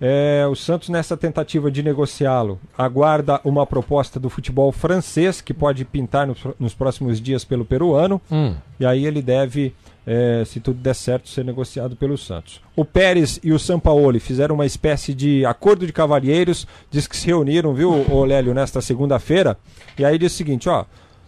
É, o Santos, nessa tentativa de negociá-lo, aguarda uma proposta do futebol francês que pode pintar nos, nos próximos dias pelo peruano. Hum. E aí ele deve, é, se tudo der certo, ser negociado pelo Santos. O Pérez e o Sampaoli fizeram uma espécie de acordo de cavalheiros, diz que se reuniram, viu, ô Lélio, nesta segunda-feira. E aí diz o seguinte, ó,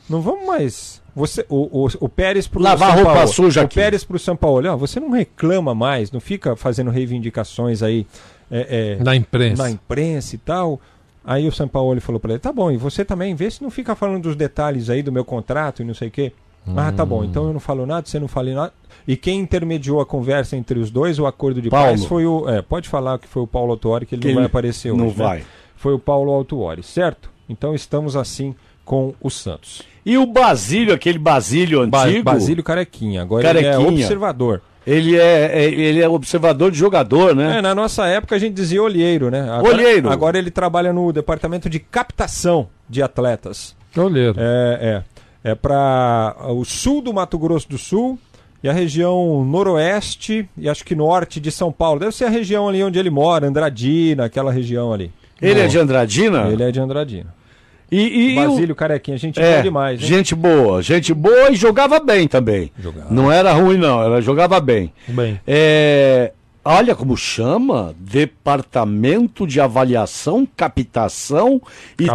não vamos mais. Você, o, o, o Pérez pro Lavar Sampaoli, roupa suja o aqui. Pérez pro Sampaoli, ó, você não reclama mais, não fica fazendo reivindicações aí é, é, Na imprensa. na imprensa e tal. Aí o Sampaoli falou pra ele, tá bom, e você também, vê se não fica falando dos detalhes aí do meu contrato e não sei o quê. Ah, tá bom, então eu não falo nada, você não fala nada. E quem intermediou a conversa entre os dois, o acordo de Paulo. paz, foi o. É, pode falar que foi o Paulo Autuori, que ele Que não vai ele aparecer não hoje. né? vai. Foi o Paulo Autuori, certo? Então estamos assim com o Santos. E o Basílio, aquele Basílio Ba antigo. Basílio Carequinha, agora ele é Carequinha. observador. Ele é, é- ele é observador de jogador, né? É, na nossa época a gente dizia olheiro, né? Agora, Olheiro. Agora ele trabalha no departamento de captação de atletas. Olheiro. É, é. É para o sul do Mato Grosso do Sul e a região noroeste e acho que norte de São Paulo. Deve ser a região ali onde ele mora, Andradina, aquela região ali. Ele é de Andradina? Ele é de Andradina. E, e o- Basílio Carequinha, gente É, boa demais, hein? gente boa, gente boa e jogava bem também. Não era ruim, não, ela jogava bem. Bem. É, olha como chama: Departamento de Avaliação, Captação e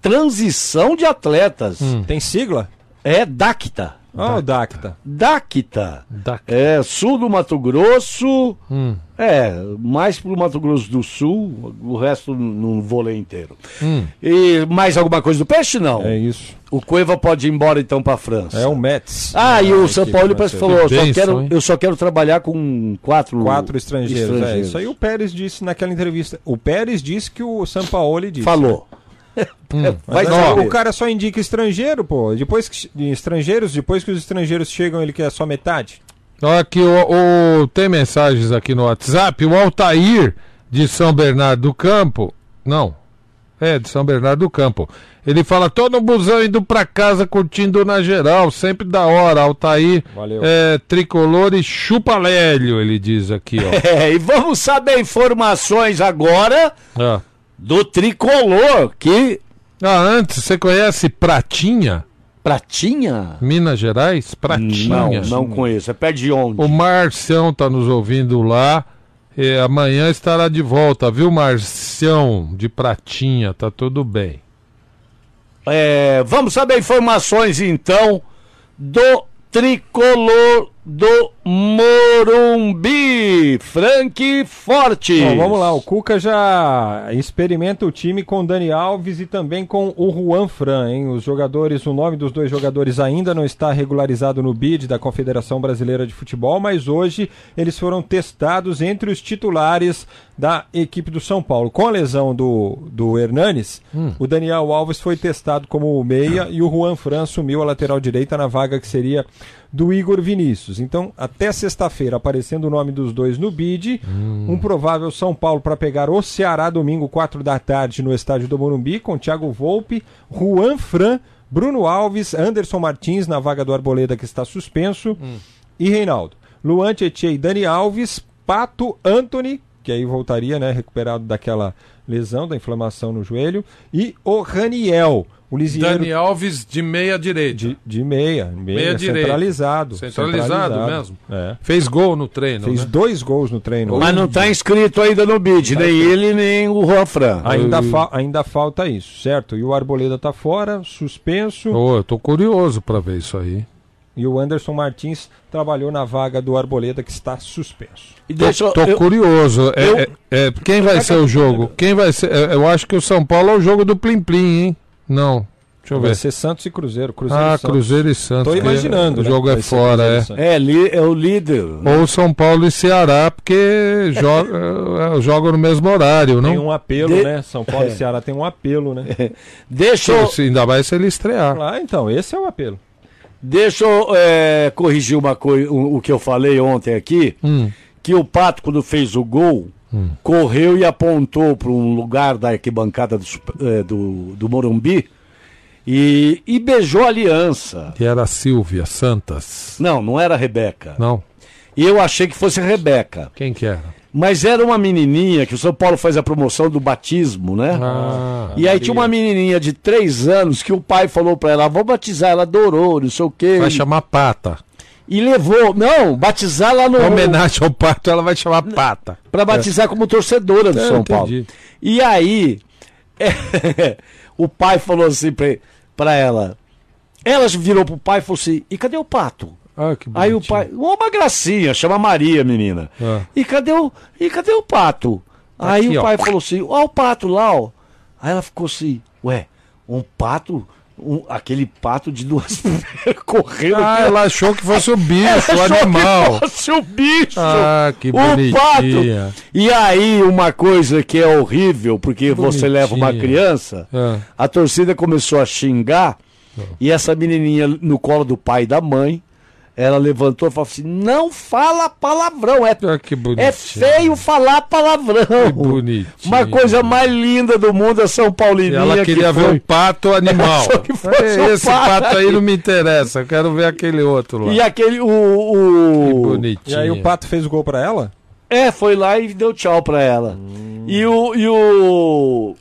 Transição de Atletas. Hum. Tem sigla? É DACTA. Ah, o Dacta. DACTA. Da... É, sul do Mato Grosso. Hum. É, mais pro Mato Grosso do Sul, o resto não vou ler inteiro. Hum. E mais alguma coisa do peixe, não? É isso. O Cueva pode ir embora então pra França. É o Mets. Ah, e o Ah, São Paulo parece falou, Que só quero, eu só quero trabalhar com quatro, Quatro estrangeiros. É, isso aí o Pérez disse naquela entrevista. O Pérez disse que o Sampaoli disse. Falou. Vai Mas saber. o cara só indica estrangeiro, pô. Depois que de estrangeiros, depois que os estrangeiros chegam, ele quer só metade. Olha aqui, o, o- tem mensagens aqui no WhatsApp. O Altair de São Bernardo do Campo. Não. É, de São Bernardo do Campo. Ele fala: tô no busão indo pra casa curtindo na geral, sempre da hora. Altair Valeu. é tricolor e chupa lélio, ele diz aqui, ó. É, e vamos saber informações agora Ah. Do tricolor, que Ah, antes, você conhece Pratinha? Pratinha? Minas Gerais? Pratinha. Não, não conheço. É perto de onde? O Marcião tá nos ouvindo lá. E amanhã estará de volta, viu, Marcião? De Pratinha, tá tudo bem. É, vamos saber informações então do tricolor do Morumbi, Frank Forte. Bom, vamos lá, o Cuca já experimenta o time com Dani Alves e também com o Juan Fran, hein? Os jogadores, o nome dos dois jogadores ainda não está regularizado no BID da Confederação Brasileira de Futebol, mas hoje eles foram testados entre os titulares da equipe do São Paulo. Com a lesão do, do Hernanes, hum. o Daniel Alves foi testado como o meia e o Juan Fran assumiu a lateral direita na vaga que seria do Igor Vinícius. Então, até sexta-feira, aparecendo o nome dos dois no bid, hum. um provável São Paulo para pegar o Ceará domingo, 4 da tarde, no estádio do Morumbi, com Thiago Volpe, Juan Fran, Bruno Alves, Anderson Martins na vaga do Arboleda que está suspenso hum. e Reinaldo. Luan Tietchan e Dani Alves, Pato, Anthony, que aí voltaria, né, recuperado daquela lesão, da inflamação no joelho, e o Raniel. O Lisieiro... Dani Alves de meia direita. De, de meia, meia, meia centralizado, centralizado. Centralizado, mesmo. É. Fez gol no treino. Fez né? dois gols no treino. Mas não está inscrito ainda no bid, tá nem ele, nem o Juan Fran. Ainda, fa ainda falta isso, certo? E o Arboleda está fora, suspenso. Oh, eu tô curioso para ver isso aí. E o Anderson Martins trabalhou na vaga do Arboleda, que está suspenso. E deixa, tô, tô eu, curioso. É, eu, é, é, quem vai ser o jogo? Quem vai ser? É, eu acho que o São Paulo é o jogo do Plim Plim, hein? Não. Deixa eu vai ver. ser Santos e Cruzeiro. Cruzeiro ah, e Cruzeiro e Santos. Tô imaginando. O né, jogo é fora, é. É, li, é o líder. Ou São Paulo e Ceará, porque joga, é, jogam no mesmo horário, não? Tem um apelo, De... né? São Paulo é. e Ceará tem um apelo, né? Deixa eu... Ainda mais se ele estrear. Ah, então, esse é o apelo. Deixa eu é, corrigir uma coisa, o, o, que eu falei ontem aqui, hum. que o Pato, quando fez o gol, hum. correu e apontou para um lugar da arquibancada do, é, do, do Morumbi, e, e beijou a aliança. Que era a Silvia Santas. Não, não era a Rebeca. Não. E eu achei que fosse a Rebeca. Quem que era? Mas era uma menininha que o São Paulo faz a promoção do batismo, né? Ah, e aí Maria. tinha uma menininha de três anos que o pai falou para ela: vou batizar. Ela adorou, não sei o quê. Vai chamar Pata. E levou, não, batizar lá no. Em homenagem ao Pato, ela vai chamar Pata. Para batizar é. como torcedora do é, São entendi. Paulo. E aí, é, o pai falou assim para ela. Ela virou pro pai e falou assim: e cadê o pato? Ah, Aí o pai, uma gracinha, chama Maria, menina. Ah. E cadê o, e cadê o pato? Tá Aí Aqui, o pai ó. falou assim: "Ó o pato lá, ó". Aí ela ficou assim: "Ué, um pato um, aquele pato de duas correndo. Ah, ela achou que fosse o bicho, o animal. Que fosse o bicho. Ah, que bonitinha. pato. E aí, uma coisa que é horrível, porque você leva uma criança, ah. a torcida começou a xingar, ah. e essa menininha no colo do pai e da mãe, ela levantou e falou assim: não fala palavrão. É, ah, é feio falar palavrão. Que bonitinho. Uma coisa mais linda do mundo é São Paulininha. Ela queria que ver o pato animal. É, esse pato. pato. aí não me interessa. Eu quero ver aquele outro lá. E aquele. O, o... Que bonitinho. E aí o pato fez o gol pra ela? É, foi lá e deu tchau pra ela. Hum. E o. E o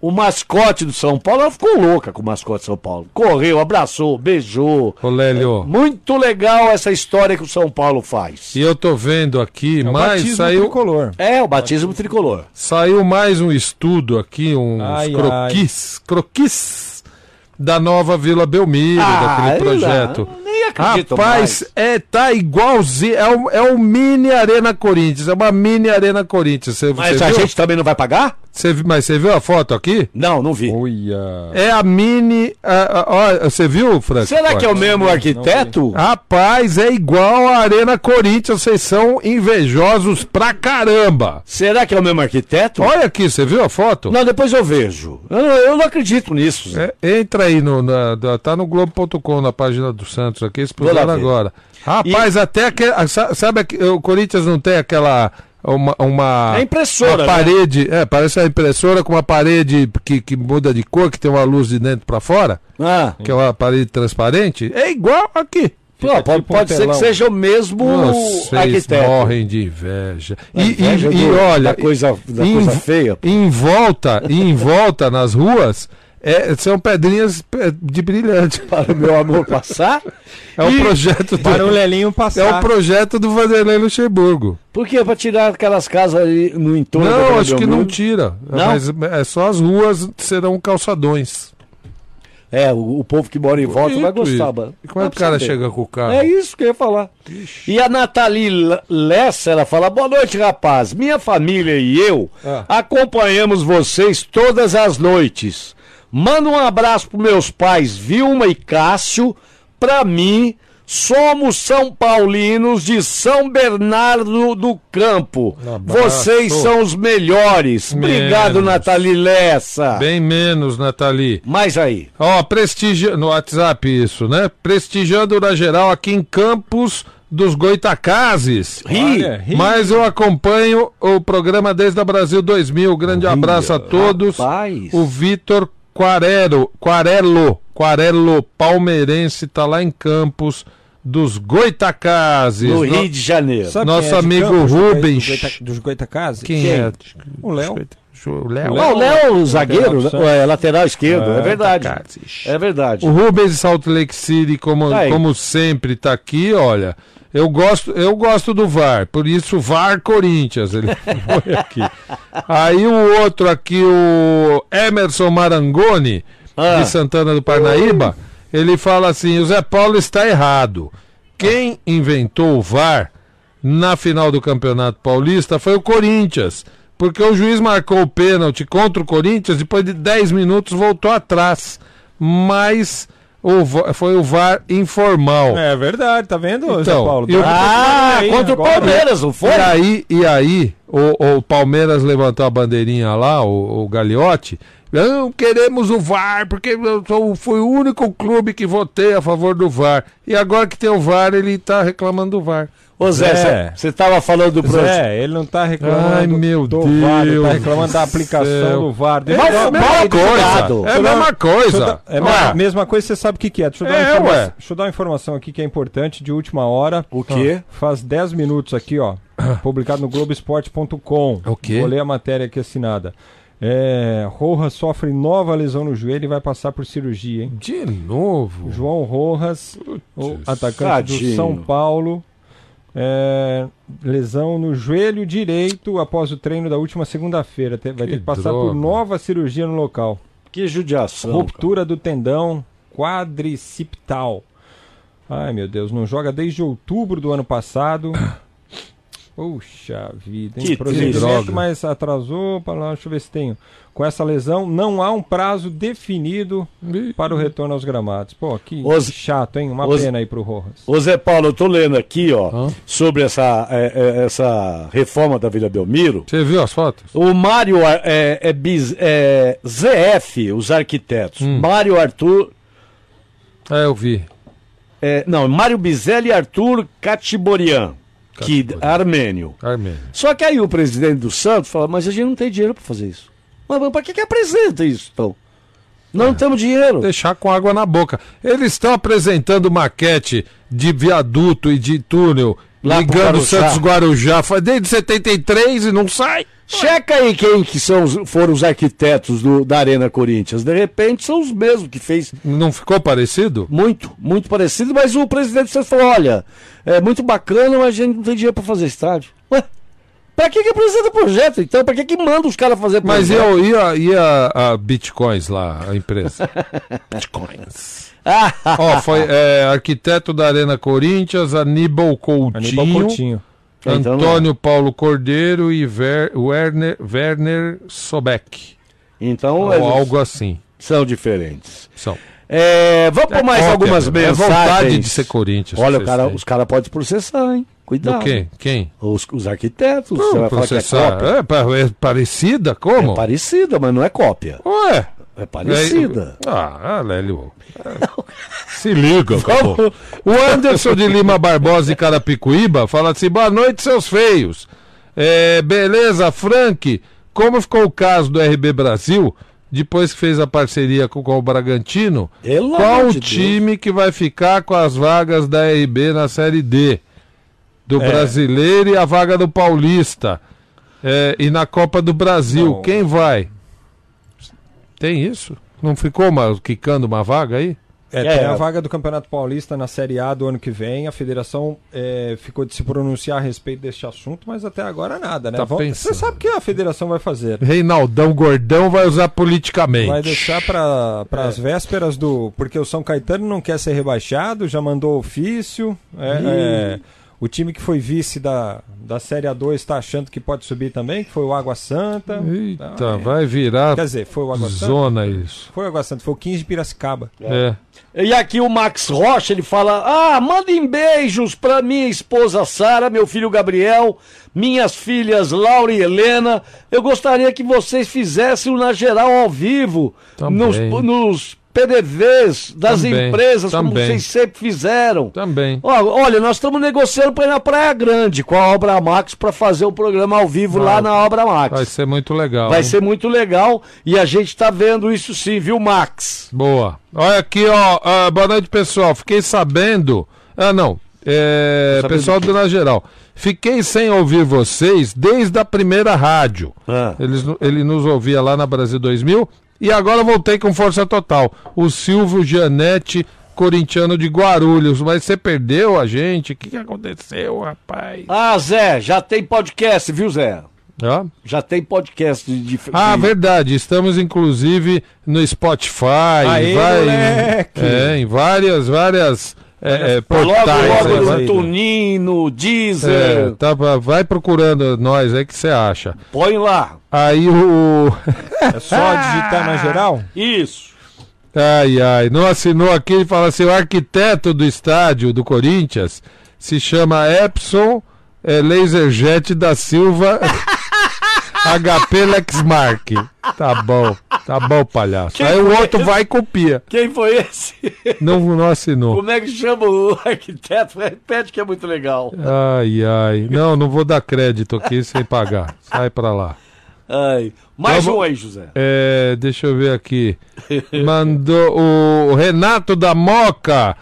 o mascote do São Paulo, ela ficou louca com o mascote do São Paulo. Correu, abraçou, beijou. Ô, Lélio. É muito legal essa história que o São Paulo faz. E eu tô vendo aqui, é mais saiu. Tricolor. É, o batismo tricolor. Saiu mais um estudo aqui, uns ai, croquis. Ai. Croquis da nova Vila Belmiro, ah, daquele projeto. Não, nem acredito Rapaz, mais. é, tá igualzinho. É o, é o mini Arena Corinthians. É uma mini Arena Corinthians. Você, Mas você a viu? gente também não vai pagar? Cê, mas você viu a foto aqui? Não, não vi. Olha. É a mini. Você viu, Frank? Será que é o mesmo arquiteto? Rapaz, é igual a Arena Corinthians. Vocês são invejosos pra caramba. Será que é o mesmo arquiteto? Olha aqui, você viu a foto? Não, depois eu vejo. Eu, eu não acredito nisso. É, entra aí, no, na, tá no Globo.com, na página do Santos aqui, explicaram agora. Rapaz, e... até que. Sabe, o Corinthians não tem aquela uma, uma, é impressora, uma né? parede, né? é, parece a impressora com uma parede que, que muda de cor, que tem uma luz de dentro para fora, ah. que é uma parede transparente, é igual aqui. Pô, pode, tipo pode um ser que seja o mesmo Vocês arquiteto. morrem de inveja. E, inveja e, do, e olha, da coisa, da em, coisa feia. Em volta, em volta nas ruas é, são pedrinhas pe- de brilhante. Para o meu amor passar? É E- projeto do, Para o Lelinho passar. é o projeto do Vanderlei Luxemburgo. Por quê? Para tirar aquelas casas ali no entorno Não, acho que não Belmiro? tira. Não? Mas é só as ruas serão calçadões. É, o, o povo que mora em volta vai Bonito gostar. isso. mano. E como é que o cara saber. chega com o carro? É isso que eu ia falar. E a Nathalie Lessa, ela fala: Boa noite, rapaz. Minha família e eu Ah. acompanhamos vocês todas as noites. Manda um abraço para meus pais, Vilma e Cássio. Pra mim, somos São Paulinos de São Bernardo do Campo. Um. Vocês são os melhores. Obrigado, Menos. Nathalie Lessa. Bem menos, Nathalie. Mais aí. Ó, prestigia... no WhatsApp isso, né? Prestigiando na geral aqui em Campos dos Goitacazes. Ri. Ri. Mas eu acompanho o programa desde a Brasil 2000. Grande abraço a todos. Rapaz. O Vitor Quarero, Quarello, Quarello palmeirense, tá lá em Campos dos Goitacazes. No Rio de Janeiro. Sabe Nosso quem é amigo Campos, dos Rubens. Goita- Dos Goitacazes? Quem, é? O Léo. O Léo. Ah, o Léo, o zagueiro, Lateral né? é, lateral esquerdo, é, É, verdade. Goitacazes. É verdade. O Rubens de Salt Lake City, como, Aí. como sempre, tá aqui, olha. Eu gosto, eu gosto do VAR, por isso VAR Corinthians. Ele foi aqui. Aí o outro aqui, o Emerson Marangoni, Ah. de Santana do Parnaíba, ele fala assim: o Zé Paulo está errado. Quem inventou o VAR na final do Campeonato Paulista foi o Corinthians. Porque o juiz marcou o pênalti contra o Corinthians, depois de 10 minutos voltou atrás. Mas o va- foi o VAR informal. É verdade, tá vendo, Então, Paulo? e o- Ah, Aí, contra agora- o Palmeiras, não foi? E aí, e aí o, o Palmeiras levantou a bandeirinha lá, o, o Gagliotti. Não queremos o VAR, porque eu sou, fui o único clube que votei a favor do VAR. E agora que tem o VAR, ele tá reclamando do VAR. Ô Zé, você estava falando do projeto. Zé, ele não tá reclamando Ai, meu do VAR, ele Deus tá reclamando da aplicação céu. do VAR. É Deixa a eu dar- mesma coisa. É a mesma coisa. É a mesma coisa, você sabe o que, que é. Deixa eu, dar É, ué. deixa eu dar uma informação aqui que é importante, de última hora. O quê? Faz 10 minutos aqui, ó. publicado no Globoesporte.com. O quê? Vou ler a matéria aqui assinada. É, Rojas sofre nova lesão no joelho e vai passar por cirurgia, hein? De novo. João Rojas, o atacante do tadinho. São Paulo. é, lesão no joelho direito após o treino da última segunda-feira. Vai Que ter que passar droga. por nova cirurgia no local. Que judiação. Ruptura do tendão quadricipital. Ai meu Deus, não joga desde outubro do ano passado. Puxa vida, hein? Que Procedimento, mas atrasou. Para lá, deixa eu ver se tenho. Com essa lesão, não há um prazo definido para o retorno aos gramados. Pô, que Os- chato, hein? Uma os- pena aí pro Rojas. Ô Zé Paulo, eu tô lendo aqui, ó, Hã? sobre essa, é, é, essa reforma da Vila Belmiro. Você viu as fotos? O Mário é, é, é, ZF, os arquitetos. Hum. Mário Arthur. É, eu vi. é, não, Mário Bizelli e Arthur Catiborian, que armênio. Armênio. Só que aí o presidente do Santos fala, mas a gente não tem dinheiro para fazer isso. Mas, mas para que, que apresenta isso, então? Não temos dinheiro. Deixar com água na boca. Eles estão apresentando maquete de viaduto e de túnel Lá ligando. Santos Guarujá desde 73 e não sai. Checa aí quem que são, foram os arquitetos do- da Arena Corinthians. De repente são os mesmos que fez Não ficou parecido? muito, muito parecido, mas o presidente Santos falou, olha, é muito bacana, mas a gente não tem dinheiro para fazer estádio. Ué, pra que que apresenta projeto, então? Pra que que manda os caras fazer Mas e, projeto? e, a, e a, a Bitcoins lá, a empresa? Bitcoins. Ah, Ó, foi é, arquiteto da Arena Corinthians, Aníbal Coutinho, Aníbal Coutinho. Então é. Antônio Paulo Cordeiro e Ver, Werner, Werner Sobeck. então Ou eles algo assim. são diferentes. São. É, vamos por mais Cópia, algumas é mensagens. vontade de ser Corinthians. Olha, o cara, têm. os caras podem processar, hein? Cuidado. Do quê? Quem? Os, os arquitetos, Não, você vai falar que é processar. cópia. É, é parecida? Como? É parecida, mas não é cópia. Ué. É parecida. Ah, Lélio. Se liga, acabou. O Anderson de Lima Barbosa de Carapicuíba fala assim: boa noite, seus feios. É, beleza, Frank. Como ficou o caso do RB Brasil, depois que fez a parceria com, com o Bragantino? Pelo Qual o de Deus. time que vai ficar com as vagas da RB na Série D? Do É. Brasileiro e a vaga do Paulista. É, e na Copa do Brasil, Não. quem vai? Tem isso? Não ficou uma, quicando uma vaga aí? É, é, tem a vaga do Campeonato Paulista na Série A do ano que vem. A federação é, ficou de se pronunciar a respeito deste assunto, mas até agora nada, né? Tá Você sabe o que a federação vai fazer. Reinaldão Gordão vai usar politicamente. Vai deixar para é. as vésperas do. Porque o São Caetano não quer ser rebaixado, já mandou ofício. É, é o time que foi vice da, da Série A2 está achando que pode subir também, que foi o Água Santa. Eita, então, é. vai virar. Quer dizer, foi o Água Santa. Zona isso. Foi o Água Santa, foi o 15 de Piracicaba. É. é. E aqui o Max Rocha, ele fala: Ah, mandem beijos para minha esposa Sara, meu filho Gabriel, minhas filhas Laura e Helena. Eu gostaria que vocês fizessem o Na Geral ao vivo, nos, nos PDVs das também, empresas, também. como vocês sempre fizeram. Também. olha, nós estamos negociando para ir na Praia Grande com a Obra Max para fazer o programa ao vivo Vai. lá na Obra Max. Vai ser muito legal. Vai hein? ser muito legal e a gente está vendo isso sim, viu, Max? Boa. Olha aqui, ó. Uh, boa noite, pessoal. Fiquei sabendo. Ah, não. É, pessoal do Na Geral. Fiquei sem ouvir vocês desde a primeira rádio. Ah. Eles, ele nos ouvia lá na Brasil 2000 e agora voltei com força total. O Silvio Gianetti, corintiano de Guarulhos. Mas você perdeu a gente? O que, que aconteceu, rapaz? Ah, Zé, já tem podcast, viu, Zé? Ah? Já tem podcast de, de, Ah, verdade. Estamos inclusive no Spotify. Aê, vai, É, em várias, várias é, é, portais, logo, logo no Deezer. É, tá, vai procurando nós aí que você acha. Põe lá. Aí o. é só digitar na geral? Isso. Ai, ai. Não assinou aqui, ele fala assim: o arquiteto do estádio do Corinthians se chama Epson é, Laserjet da Silva. HP Lexmark. Tá bom, tá bom, palhaço. Quem Aí o outro esse? vai e copia. Quem foi esse? Não, não assinou. Como é que chama o arquiteto? Repete que é muito legal. Ai, ai. Não, não vou dar crédito aqui sem pagar. Sai pra lá. Ai. Mais então, um aí, José. É, deixa eu ver aqui. Mandou o Renato da Moca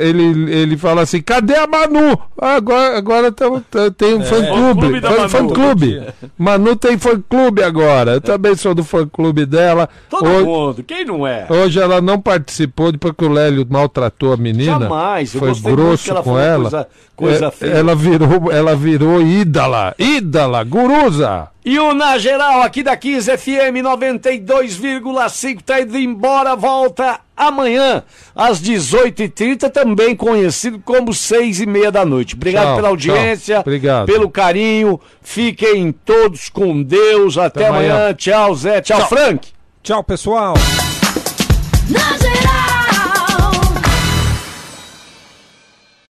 ele, ele fala assim: cadê a Manu? Agora agora tem, tem um é, fã-clube. Fã, fã clube. Manu tem fã-clube agora. Eu também sou do fã-clube dela. Todo hoje, mundo, quem não é? Hoje ela não participou porque o Lélio maltratou a menina. Jamais, foi grosso ela com ela. Coisa, coisa é. Ela virou, ela virou ídala. Ídala, guruza. E o Na Geral, aqui da 15 FM 92,5, tá indo embora, volta amanhã, às 18h30, também conhecido como 6 e meia da noite. Obrigado tchau, pela audiência, tchau. Obrigado. pelo carinho. Fiquem todos com Deus. Até, Até amanhã. amanhã. Tchau, Zé. tchau, tchau. Frank. Tchau, pessoal.